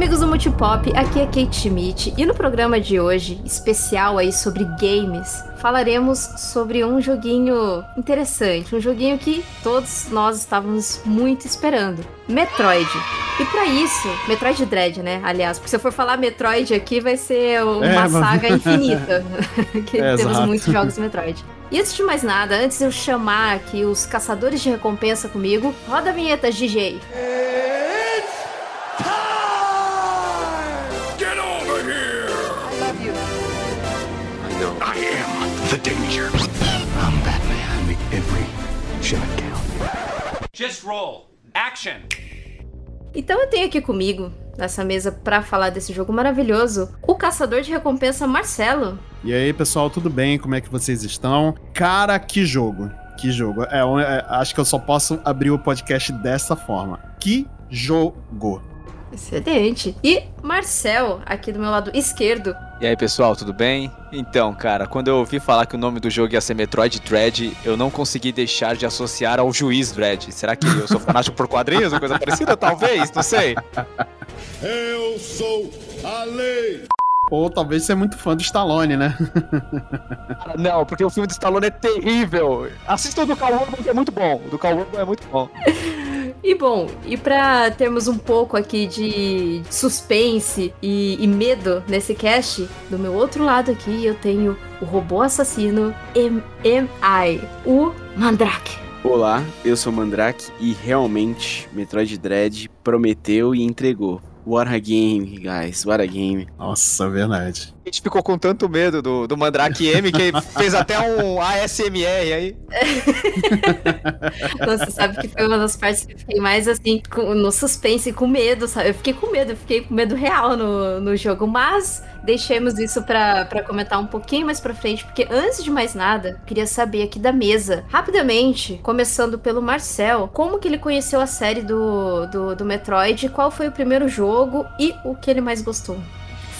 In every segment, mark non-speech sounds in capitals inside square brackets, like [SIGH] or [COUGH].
Amigos do Multipop, aqui é Kate Schmidt e no programa de hoje, especial aí sobre games, falaremos sobre um joguinho interessante, um joguinho que todos nós estávamos muito esperando, Metroid. E para isso, Metroid Dread, né? Aliás, porque se eu for falar Metroid aqui vai ser uma é, saga infinita, [LAUGHS] que é, temos exato. muitos jogos de Metroid. E antes de mais nada, antes de eu chamar aqui os caçadores de recompensa comigo, roda a vinheta, DJ. the Just roll. Action. Então eu tenho aqui comigo, nessa mesa, para falar desse jogo maravilhoso, o caçador de recompensa Marcelo. E aí, pessoal, tudo bem? Como é que vocês estão? Cara, que jogo! Que jogo. É, é, acho que eu só posso abrir o podcast dessa forma. Que jogo! Excelente. E Marcel, aqui do meu lado esquerdo. E aí, pessoal, tudo bem? Então, cara, quando eu ouvi falar que o nome do jogo ia ser Metroid Dread, eu não consegui deixar de associar ao Juiz Dread. Será que eu sou fanático por quadrinhos ou coisa parecida? Talvez, não sei. Eu sou a lei! Ou talvez você é muito fã do Stallone, né? [LAUGHS] não, porque o filme do Stallone é terrível. Assista o do Cal que é muito bom. O do Cal é muito bom. [LAUGHS] E bom, e para termos um pouco aqui de suspense e, e, medo nesse cast, do meu outro lado aqui eu tenho o robô assassino MMI, o Mandrake. Olá, eu sou o Mandrake e realmente Metroid Dread prometeu e entregou. What a game, guys. What a game. Nossa, verdade. A gente ficou com tanto medo do, do Mandrake M que fez até um ASMR aí. [LAUGHS] Você sabe que foi uma das partes que eu fiquei mais assim, no suspense, com medo, sabe? Eu fiquei com medo, eu fiquei com medo real no, no jogo, mas deixemos isso para comentar um pouquinho mais pra frente, porque antes de mais nada, queria saber aqui da mesa, rapidamente, começando pelo Marcel, como que ele conheceu a série do, do, do Metroid, qual foi o primeiro jogo e o que ele mais gostou?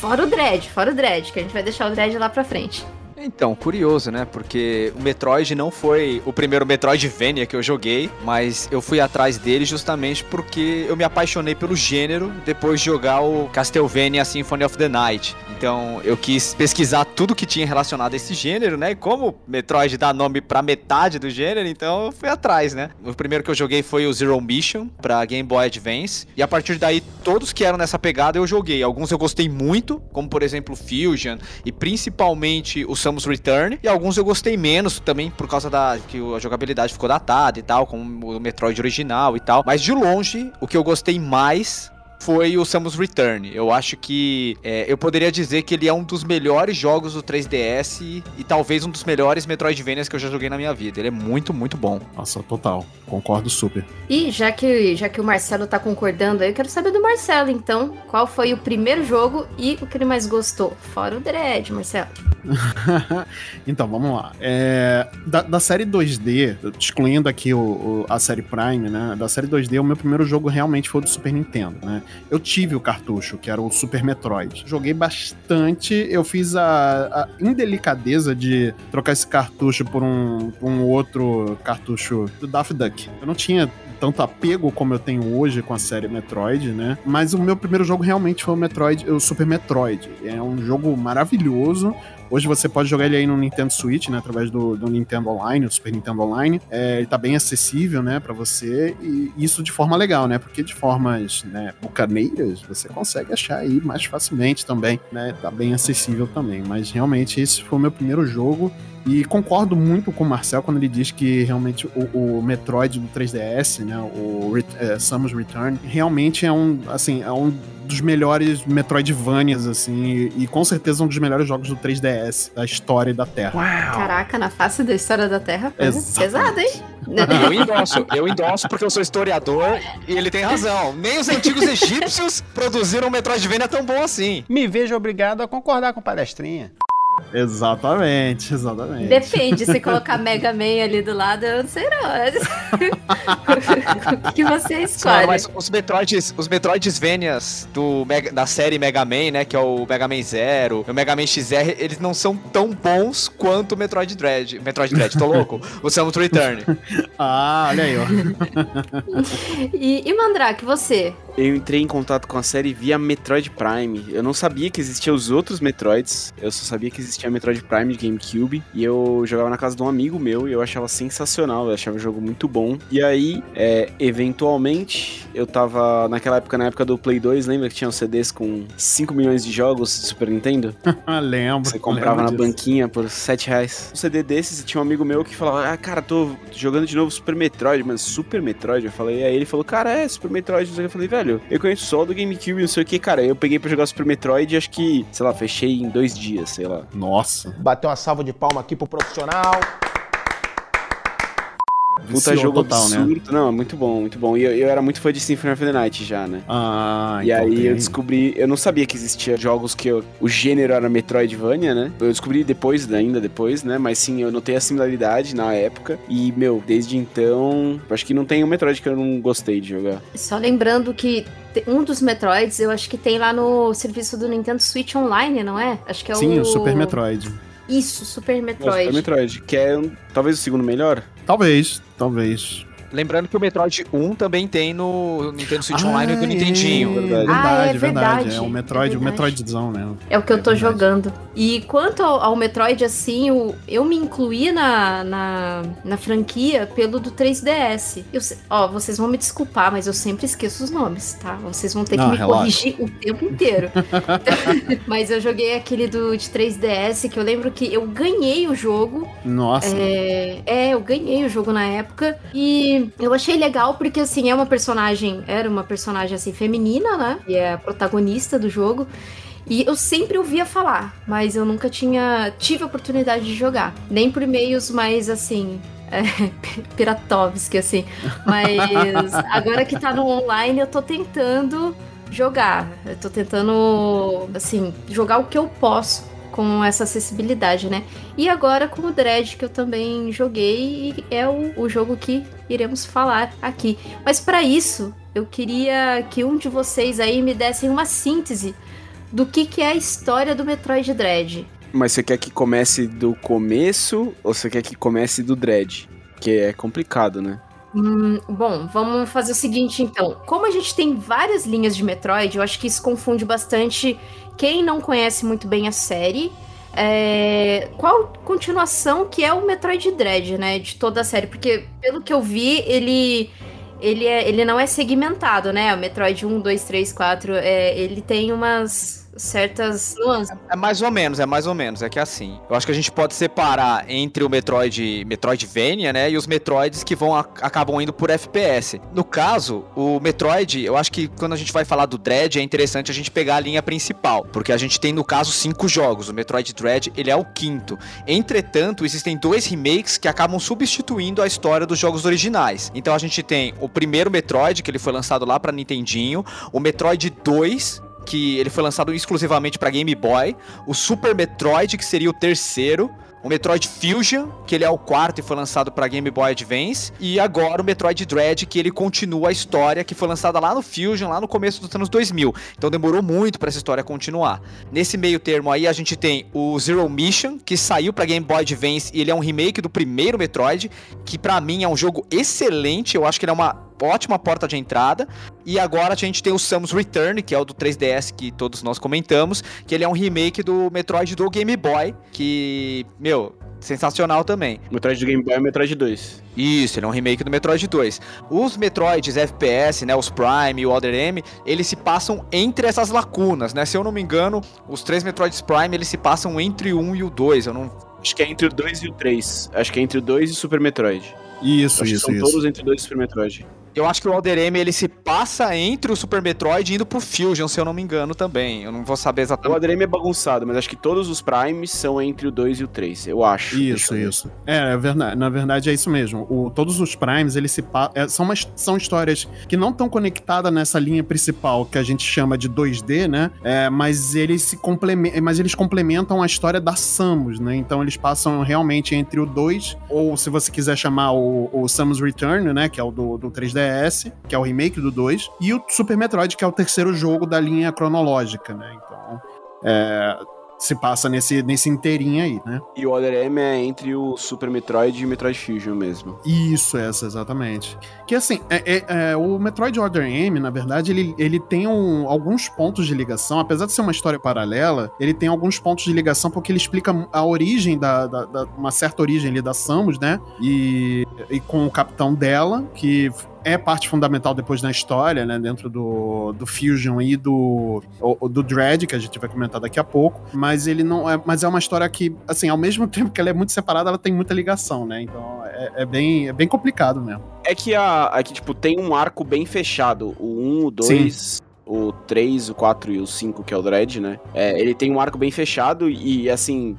Fora o Dread, fora o Dread, que a gente vai deixar o Dread lá pra frente. Então, curioso, né? Porque o Metroid não foi o primeiro Metroidvania que eu joguei, mas eu fui atrás dele justamente porque eu me apaixonei pelo gênero depois de jogar o Castlevania Symphony of the Night. Então, eu quis pesquisar tudo que tinha relacionado a esse gênero, né? E como Metroid dá nome para metade do gênero, então eu fui atrás, né? O primeiro que eu joguei foi o Zero Mission para Game Boy Advance, e a partir daí todos que eram nessa pegada eu joguei. Alguns eu gostei muito, como por exemplo Fusion e principalmente o Samus Return. E alguns eu gostei menos também por causa da que a jogabilidade ficou datada e tal, como o Metroid original e tal. Mas de longe, o que eu gostei mais foi o Samus Return. Eu acho que é, eu poderia dizer que ele é um dos melhores jogos do 3DS e, e, talvez um dos melhores Metroidvanias que eu já joguei na minha vida. Ele é muito, muito bom. Nossa, total. Concordo super. E já que, já que o Marcelo tá concordando aí, eu quero saber do Marcelo, então. Qual foi o primeiro jogo e o que ele mais gostou? Fora o Dread, Marcelo. [LAUGHS] então, vamos lá. É, da, da, série 2D, excluindo aqui o, o, a série Prime, né? Da série 2D, o meu primeiro jogo realmente foi do Super Nintendo, né? Eu tive o cartucho, que era o Super Metroid. Joguei bastante. Eu fiz a, a indelicadeza de trocar esse cartucho por um, por um outro cartucho do Daffy Duck. Eu não tinha tanto apego como eu tenho hoje com a série Metroid, né? Mas o meu primeiro jogo realmente foi o Metroid, o Super Metroid. É um jogo maravilhoso. Hoje você pode jogar ele aí no Nintendo Switch, né? Através do, do Nintendo Online, o Super Nintendo Online. É, ele tá bem acessível, né? Pra você. E isso de forma legal, né? Porque de formas né, bucaneiras, você consegue achar aí mais facilmente também, né? Tá bem acessível também. Mas realmente esse foi o meu primeiro jogo. E concordo muito com o Marcel quando ele diz que realmente o, o Metroid do 3DS, né, o é, Samus Return, realmente é um, assim, é um dos melhores Metroidvanias, assim, e, e, com certeza um dos melhores jogos do 3DS da história da Terra. Uau. Caraca, na face da história da Terra, pesado, hein? Eu endosso, eu endosso porque eu sou historiador e ele tem razão. Nem os antigos egípcios produziram um Metroidvania tão bom assim. Me vejo obrigado a concordar com o palestrinha. Exatamente, exatamente. Depende, se colocar [LAUGHS] Mega Man ali do lado, eu não sei não. [LAUGHS] o que você escolhe? Não, mas os Metroids, os Metroidvanias do Mega, da série Mega Man, né, que é o Mega Man Zero, o Mega Man XR, eles não são tão bons quanto o Metroid Dread. Metroid Dread, tô louco? o Samus Return. ah, olha aí, ó. e, e Mandrake, você? Eu entrei em contato com a série via Metroid Prime. Eu não sabia que existiam os outros Metroids, eu só sabia que existia Metroid Prime de GameCube. E eu jogava na casa de um amigo meu e eu achava sensacional, eu achava o jogo muito bom. E aí, é, eventualmente, eu tava naquela época, na época do Play 2, lembra que tinha os CDs com 5 milhões de jogos de Super Nintendo? [LAUGHS] lembro. Você comprava lembro na banquinha por 7 reais. Um CD desses e tinha um amigo meu que falava: Ah, cara, tô jogando de novo Super Metroid, mas Super Metroid? Eu falei, aí ele falou, cara, é Super Metroid. Eu falei, velho, eu conheço só do GameCube, não sei o que, cara. Eu peguei pra jogar Super Metroid e acho que, sei lá, fechei em dois dias, sei lá. Nossa. Bateu uma salva de palma aqui pro profissional. Puta Viciou jogo total, né? absurdo. Não, muito bom, muito bom. E eu, eu era muito fã de Symphony of the Night já, né? Ah, e então aí tem- eu descobri, eu não sabia que existia jogos que eu- o gênero era Metroidvania, né? Eu descobri depois, ainda depois, né? Mas sim, eu notei a similaridade na época. E, meu, desde então, acho que não tem um Metroid que eu não gostei de jogar. Só lembrando que um dos Metroids, eu acho que tem lá no serviço do Nintendo Switch Online, não é? Acho que é Sim, o... o Super Metroid. Isso, Super Metroid. Super Metroid, que é talvez o segundo melhor. Talvez, talvez. Lembrando que o Metroid 1 também tem no Nintendo Switch Ah, Online do é, Nintendinho. verdade. Verdade, Ah, é verdade. verdade, É o é Metroid, o verdade. Metroidzão, né? É o que eu É tô verdade. jogando. E quanto ao, ao Metroid, assim, o- eu me incluí na, na, na franquia pelo do 3DS. Eu ó, vocês vão me desculpar, mas eu sempre esqueço os nomes, tá? Vocês vão ter que Não, me relaxa. corrigir o tempo inteiro. [LAUGHS] [LAUGHS] mas eu joguei aquele do de 3DS, que eu lembro que eu ganhei o jogo. Nossa. É, é, eu ganhei o jogo na época. E eu achei legal porque, assim, é uma personagem. Era uma personagem, assim, feminina, né? E é a protagonista do jogo. E eu sempre ouvia falar, mas eu nunca tinha. tive a oportunidade de jogar. Nem por meios mais, assim. [LAUGHS] É, Piratovski, assim. Mas [LAUGHS] agora que tá no online, eu tô tentando jogar. Eu tô tentando, assim, jogar o que eu posso com essa acessibilidade, né? E agora com o Dread, que eu também joguei, e é o, o jogo que iremos falar aqui. Mas para isso, eu queria que um de vocês aí me dessem uma síntese do que, que é a história do Metroid Dread. Mas você quer que comece do começo ou você quer que comece do Dread? Que é complicado, né? Hum, bom, vamos fazer o seguinte então. Como a gente tem várias linhas de Metroid, eu acho que isso confunde bastante quem não conhece muito bem a série. É, qual continuação que é o Metroid Dread, né? De toda a série. Porque, pelo que eu vi, ele. Ele, é, ele não é segmentado, né? O Metroid 1, 2, 3, 4. É, ele tem umas certas nuances. É mais ou menos, é mais ou menos. É que é assim. Eu acho que a gente pode separar entre o Metroid, Metroidvania, né? E os Metroids que vão acabam indo por FPS. No caso, o Metroid, eu acho que quando a gente vai falar do Dread, é interessante a gente pegar a linha principal. Porque a gente tem, no caso, cinco jogos. O Metroid Dread, ele é o quinto. Entretanto, existem dois remakes que acabam substituindo a história dos jogos originais. Então a gente tem o primeiro Metroid, que ele foi lançado lá pra Nintendinho. O Metroid 2, que ele foi lançado exclusivamente para Game Boy, o Super Metroid, que seria o terceiro, o Metroid Fusion, que ele é o quarto e foi lançado para Game Boy Advance, e agora o Metroid Dread, que ele continua a história que foi lançada lá no Fusion, lá no começo dos anos 2000. Então demorou muito para essa história continuar. Nesse meio termo aí a gente tem o Zero Mission, que saiu para Game Boy Advance e ele é um remake do primeiro Metroid, que para mim é um jogo excelente, eu acho que ele é uma ótima porta de entrada. E agora a gente tem o Samus Return, que é o do 3DS que todos nós comentamos, que ele é um remake do Metroid do Game Boy, que, meu, sensacional também. O Metroid do Game Boy é o Metroid 2. Isso, ele é um remake do Metroid 2. Os Metroids FPS, né, os Prime e o Other M, eles se passam entre essas lacunas, né? Se eu não me engano, os três Metroids Prime, eles se passam entre o 1 e o 2. Eu não Acho que é entre o 2 e o 3. Acho que é entre o 2 e o Super Metroid. Isso, Acho isso, que são isso. todos entre o 2 e o Super Metroid. Eu acho que o Elder M ele se passa entre o Super Metroid indo pro Fusion, se eu não me engano também. Eu não vou saber O exatamente. ADM é bagunçado, mas acho que todos os Primes são entre o 2 e o 3, eu acho. Isso, eu isso. É, é verdade, na verdade é isso mesmo. O, todos os primes, eles se pa- é, são, umas, são histórias que não estão conectadas nessa linha principal que a gente chama de 2D, né? É, mas eles se complementam, mas eles complementam a história da Samus, né? Então eles passam realmente entre o 2 ou se você quiser chamar o, o Samus Return, né, que é o do, do 3DS, que é o remake do 2, e o Super Metroid, que é o terceiro jogo da linha cronológica, né? Então, é, se passa nesse, nesse inteirinho aí, né? E o Other M é entre o Super Metroid e o Metroid Fusion mesmo. Isso, essa, exatamente. Que assim, é, é, é, o Metroid Other M, na verdade, ele, ele tem um, alguns pontos de ligação, apesar de ser uma história paralela, ele tem alguns pontos de ligação porque ele explica a origem da, da, da uma certa origem ali da Samus, né? E, e com o capitão dela, que é parte fundamental depois na história, né? Dentro do, do Fusion e do, do Dread, que a gente vai comentar daqui a pouco. Mas ele não é. Mas é uma história que, assim, ao mesmo [LAUGHS] tempo que ela é muito separada, ela tem muita ligação, né? Então é, é bem, é bem complicado mesmo. É que a. É que, tipo, tem um arco bem fechado. O 1, o 2 o 3, o 4 e o 5, que é o Dread, né? É, ele tem um arco bem fechado e, assim,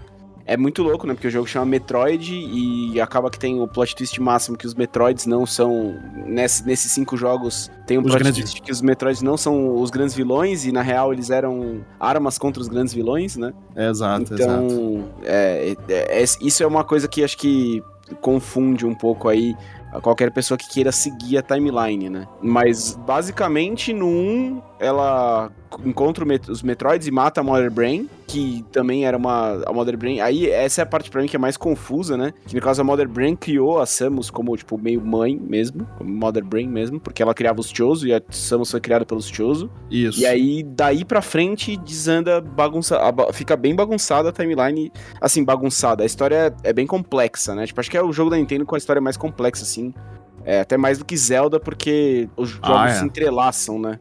é muito louco, né? Porque o jogo chama Metroid e acaba que tem o plot twist máximo que os Metroids não são. Nesse, nesses cinco jogos, tem um Os plot grandes- twist que os Metroids não são os grandes vilões e na real eles eram armas contra os grandes vilões, né? Exato, exato. Então, é, é- é- isso é uma coisa que acho que confunde um pouco aí a qualquer pessoa que queira seguir a timeline, né? Mas basicamente no 1 ela encontra os Metroids e mata a Mother Brain, que também era uma a Mother Brain. Aí essa é a parte pra mim que é mais confusa, né? Que no caso a Mother Brain criou a Samus como tipo meio mãe mesmo, como Mother Brain mesmo, porque ela criava os Chozo e a Samus foi criada pelos Chozo. Isso. E aí, daí pra frente, desanda bagunça. Fica bem bagunçada a timeline. Assim, bagunçada. A história é bem complexa, né? Tipo, acho que é o jogo da Nintendo com a história mais complexa, assim. É, até mais do que Zelda, porque os jogos Ah, é. se entrelaçam, né?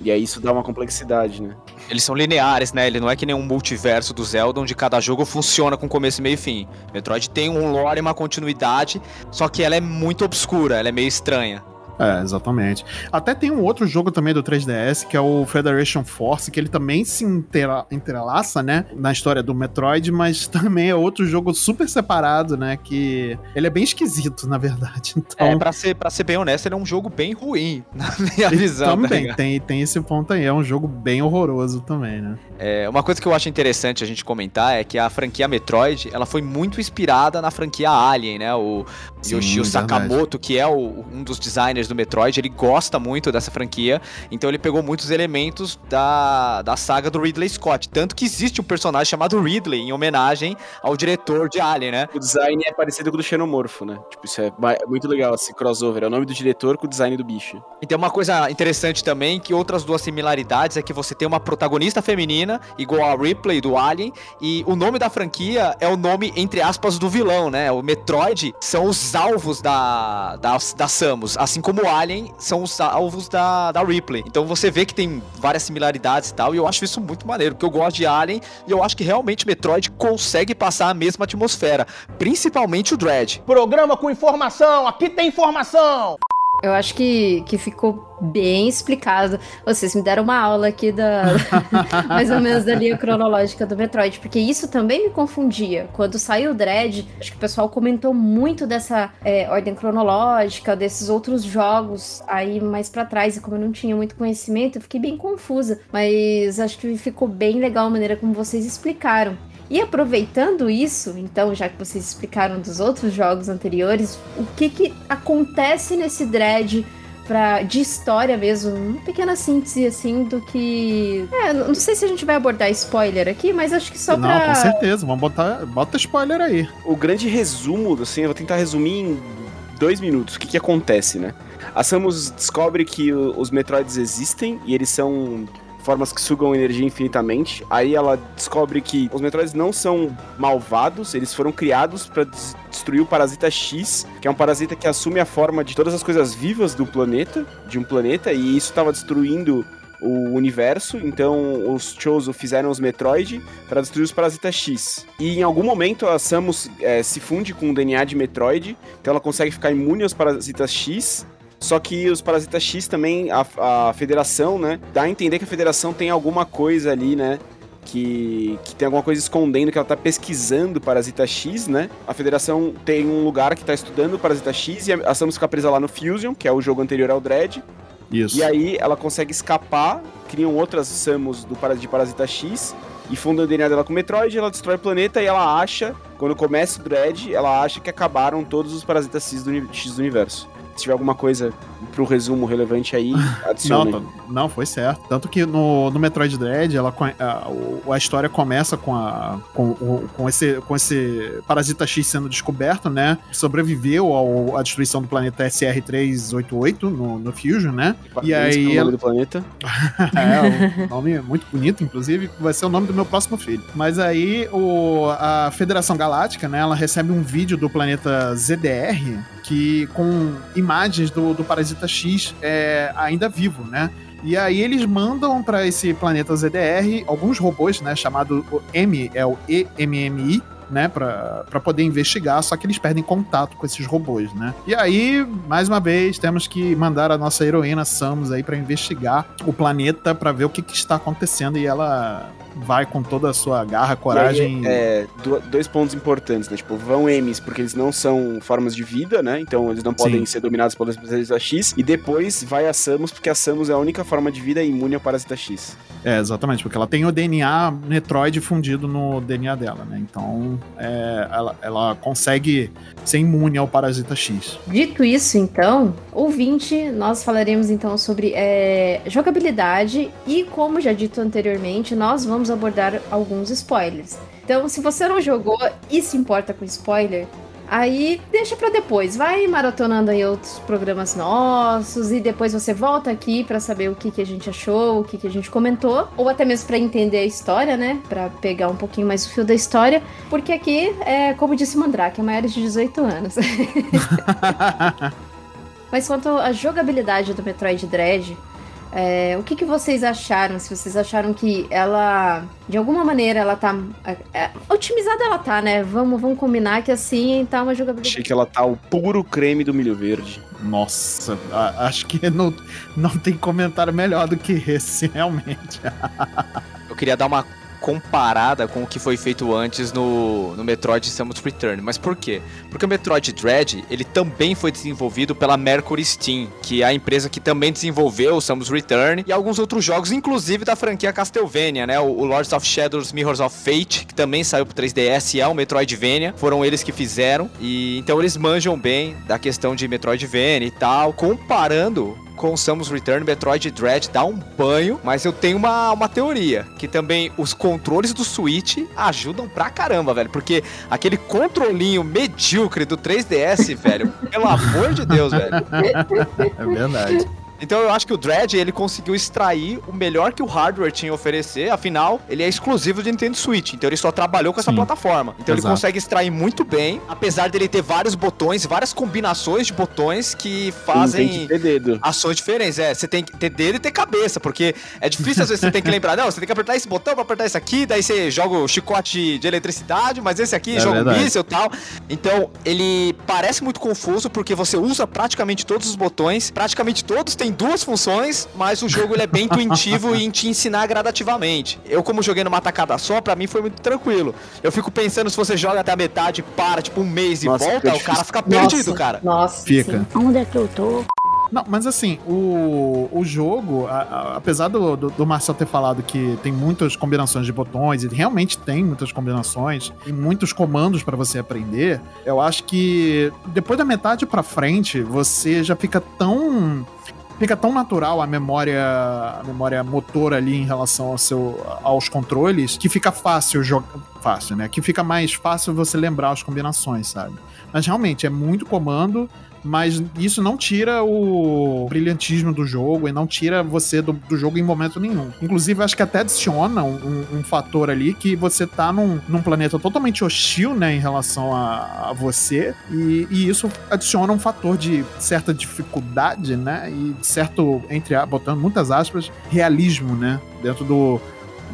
E aí isso dá uma complexidade, né? Eles são lineares, né? Ele não é que nem um multiverso do Zelda, onde cada jogo funciona com começo, meio e fim. Metroid tem um lore e uma continuidade, só que ela é muito obscura, ela é meio estranha. É, exatamente. Até tem um outro jogo também do 3DS, que é o Federation Force, que ele também se intera- entrelaça, né, na história do Metroid, mas [LAUGHS] também é outro jogo super separado, né, que ele é bem esquisito, na verdade. [LAUGHS] Então, É, pra ser, pra ser bem honesto, ele é um jogo bem ruim, [LAUGHS] na minha visão. tá também ligado? tem, tem esse ponto aí, é um jogo bem horroroso também, né. É, uma coisa que eu acho interessante a gente comentar é que a franquia Metroid, ela foi muito inspirada na franquia Alien, né? O Yoshio verdade. Sakamoto, que é o- um dos designers do Metroid, ele gosta muito dessa franquia, então ele pegou muitos elementos da, da saga do Ridley Scott. Tanto que existe um personagem chamado Ridley, em homenagem ao diretor de Alien, né? O design é parecido com o do Xenomorfo, né? Tipo, isso é muito legal, esse crossover. É o nome do diretor com o design do bicho. E tem uma coisa interessante também, que outras duas similaridades é que você tem uma protagonista feminina, igual a Ripley do Alien, e o nome da franquia é o nome, entre aspas, do vilão, né? O Metroid são os alvos da, da, da Samus, assim como o Alien são os alvos da, da Ripley. Então você vê que tem várias similaridades e tal, e eu acho isso muito maneiro, porque eu gosto de Alien, e eu acho que realmente Metroid consegue passar a mesma atmosfera, principalmente o Dread. Programa com informação, aqui tem informação. Eu acho que, que ficou bem explicado. Vocês me deram uma aula aqui da [LAUGHS] mais ou menos da linha cronológica do Metroid, porque isso também me confundia. Quando saiu o Dread, acho que o pessoal comentou muito dessa é, ordem cronológica, desses outros jogos aí mais pra trás, e como eu não tinha muito conhecimento, eu fiquei bem confusa. Mas acho que ficou bem legal a maneira como vocês explicaram. E aproveitando isso, então, já que vocês explicaram dos outros jogos anteriores, o que que acontece nesse Dread pra, de história mesmo? Uma pequena síntese, assim, do que... É, não sei se a gente vai abordar spoiler aqui, mas acho que só Não, pra... com certeza, vamos botar, bota spoiler aí. O grande resumo, assim, eu vou tentar resumir em dois minutos o que, que acontece, né? A Samus descobre que os Metroids existem e eles são formas que sugam energia infinitamente. Aí ela descobre que os Metroids não são malvados, eles foram criados para destruir o parasita X, que é um parasita que assume a forma de todas as coisas vivas do planeta, de um planeta, e isso estava destruindo o universo, então os Chozo fizeram os Metroid para destruir os Parasita X. E em algum momento a Samus eh, se funde com o DNA de Metroid, então ela consegue ficar imune aos Parasitas X. Só que os Parasitas X também, a, a Federação, né, dá a entender que a Federação tem alguma coisa ali, né, que, que tem alguma coisa escondendo, que ela tá pesquisando Parasita X, né? A Federação tem um lugar que tá estudando Parasita X e a Samus fica presa lá no Fusion, que é o jogo anterior ao Dread. Isso. E aí ela consegue escapar, criam outras Samus do, de Parasita X e fundam o DNA dela com o Metroid, ela destrói o planeta e ela acha, quando começa o Dread, ela acha que acabaram todos os Parasitas X do, X do universo. Se tiver alguma coisa pro resumo relevante aí, adiciona. [LAUGHS] Não, não, foi certo. Tanto que no, no Metroid Dread, ela, a, a história começa com, a, com, com, esse, com esse parasita X sendo descoberto, né? Sobreviveu ao, à destruição do planeta SR-388 no, no Fusion, né? E, e aí. O nome do planeta. [LAUGHS] é, um nome muito bonito, inclusive. Vai ser o nome do meu próximo filho. Mas aí o, a Federação Galáctica, né? Ela recebe um vídeo do planeta ZDR que com imagens do, do Parasita X é, ainda vivo, né? E aí eles mandam para esse planeta ZDR alguns robôs, né? Chamado M, é o EMMI, né, para poder investigar, só que eles perdem contato com esses robôs, né? E aí, mais uma vez, temos que mandar a nossa heroína Samus aí para investigar o planeta para ver o que, que, está acontecendo e ela vai com toda a sua garra, coragem. Aí, é, dois pontos importantes, né? Tipo, vão M's porque eles não são formas de vida, né? Então eles não podem Sim. ser dominados pela parasita X. E depois vai a Samus, porque a Samus é a única forma de vida imune ao parasita X. É, exatamente, porque ela tem o DNA Metroid fundido no DNA dela, né? Então é, ela, ela consegue ser imune ao parasita X. Dito isso, então, ouvinte, nós falaremos então sobre é, jogabilidade e, como já dito anteriormente, nós vamos vamos abordar alguns spoilers. Então, se você não jogou e se importa com spoiler, aí deixa para depois. Vai maratonando aí outros programas nossos e depois você volta aqui para saber o que, que a gente achou, o que, que a gente comentou, ou até mesmo para entender a história, né? Para pegar um pouquinho mais o fio da história, porque aqui é, como disse Mandrake, é maiores de 18 anos. [LAUGHS] Mas quanto à jogabilidade do Metroid Dread, é, o que, que vocês acharam? Se vocês acharam que ela, de alguma maneira, ela tá. É, é, otimizada ela tá, né? Vamos, vamos combinar que assim tá uma jogabilidade. Achei que ela tá o puro creme do milho verde. Nossa, a, acho que [LAUGHS] não, não tem comentário melhor do que esse, [LAUGHS] realmente. Eu queria dar uma comparada com o que foi feito antes no, no Metroid Samus Return. Mas por quê? Porque o Metroid Dread, ele também foi desenvolvido pela Mercury Steam, que é a empresa que também desenvolveu o Samus Return e alguns outros jogos, inclusive da franquia Castlevania, né? O, Lords of Shadows Mirrors of Fate, que também saiu pro 3DS e é o Metroidvania. Foram eles que fizeram. E então eles manjam bem da questão de Metroidvania e tal, comparando com Samus Return, Metroid Dread dá um banho, mas eu tenho uma, uma teoria, que também os controles do Switch ajudam pra caramba, velho, porque aquele controlinho medíocre do 3DS, [LAUGHS] velho, pelo amor de Deus, velho. É verdade. Então eu acho que o Dread ele conseguiu extrair o melhor que o hardware tinha a oferecer, afinal, ele é exclusivo de Nintendo Switch, então ele só trabalhou com essa Sim. plataforma. Então Exato. ele consegue extrair muito bem, apesar dele ter vários botões, várias combinações de botões que fazem ações diferentes. É, você tem que ter dedo e ter cabeça, porque é difícil às vezes você tem que lembrar, [LAUGHS] não, você tem que apertar esse botão pra apertar esse aqui, daí você joga o chicote de eletricidade, mas esse aqui é joga o míssil e tal. Então, ele parece muito confuso porque você usa praticamente todos os botões, praticamente todos têm tem duas funções, mas o jogo ele é bem [LAUGHS] intuitivo e em te ensinar gradativamente. Eu, como joguei numa tacada só, para mim foi muito tranquilo. Eu fico pensando se você joga até a metade, para, tipo, um mês Nossa, e volta, o cara fica perdido, Nossa, cara. Nossa, fica. Sim. Onde é que eu tô? Não, mas assim, o, o jogo, a, a, apesar do, do, do, Marcel ter falado que tem muitas combinações de botões, e realmente tem muitas combinações, e muitos comandos para você aprender, eu acho que depois da metade para frente, você já fica tão fica tão natural a memória, a memória motor ali em relação ao seu, aos controles que fica fácil jogar. Fácil, né? Que fica mais fácil você lembrar as combinações, sabe? Mas realmente é muito comando mas isso não tira o brilhantismo do jogo e não tira você do, do jogo em momento nenhum. Inclusive, acho que até adiciona um, um, fator ali que você tá num, num, planeta totalmente hostil, né, em relação a, a você, e, e, isso adiciona um fator de certa dificuldade, né, e certo, entre botando muitas aspas, realismo, né, dentro do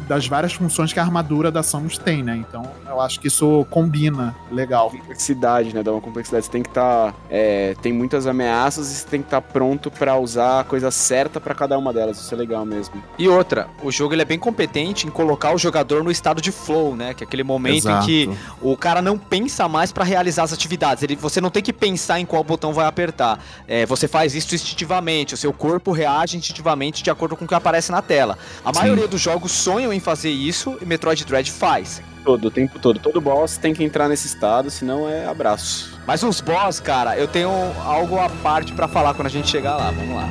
das várias funções que a armadura da Samus tem, né? Então eu acho que isso combina legal. Complexidade, né? Dá uma complexidade. Você tem que estar. Tá, é, tem muitas ameaças e você tem que estar tá pronto para usar a coisa certa para cada uma delas. Isso é legal mesmo. E outra, o jogo ele é bem competente em colocar o jogador no estado de flow, né? Que é aquele momento Exato. em que o cara não pensa mais para realizar as atividades. Ele, você não tem que pensar em qual botão vai apertar. É, você faz isso instintivamente. O seu corpo reage instintivamente de acordo com o que aparece na tela. A Sim. maioria dos jogos sonha sonham em fazer isso e Metroid Dread faz. Todo, o tempo todo. Todo boss tem que entrar nesse estado, senão é abraço. Mas os boss, cara, eu tenho algo à parte pra falar quando a gente chegar lá. Vamos lá.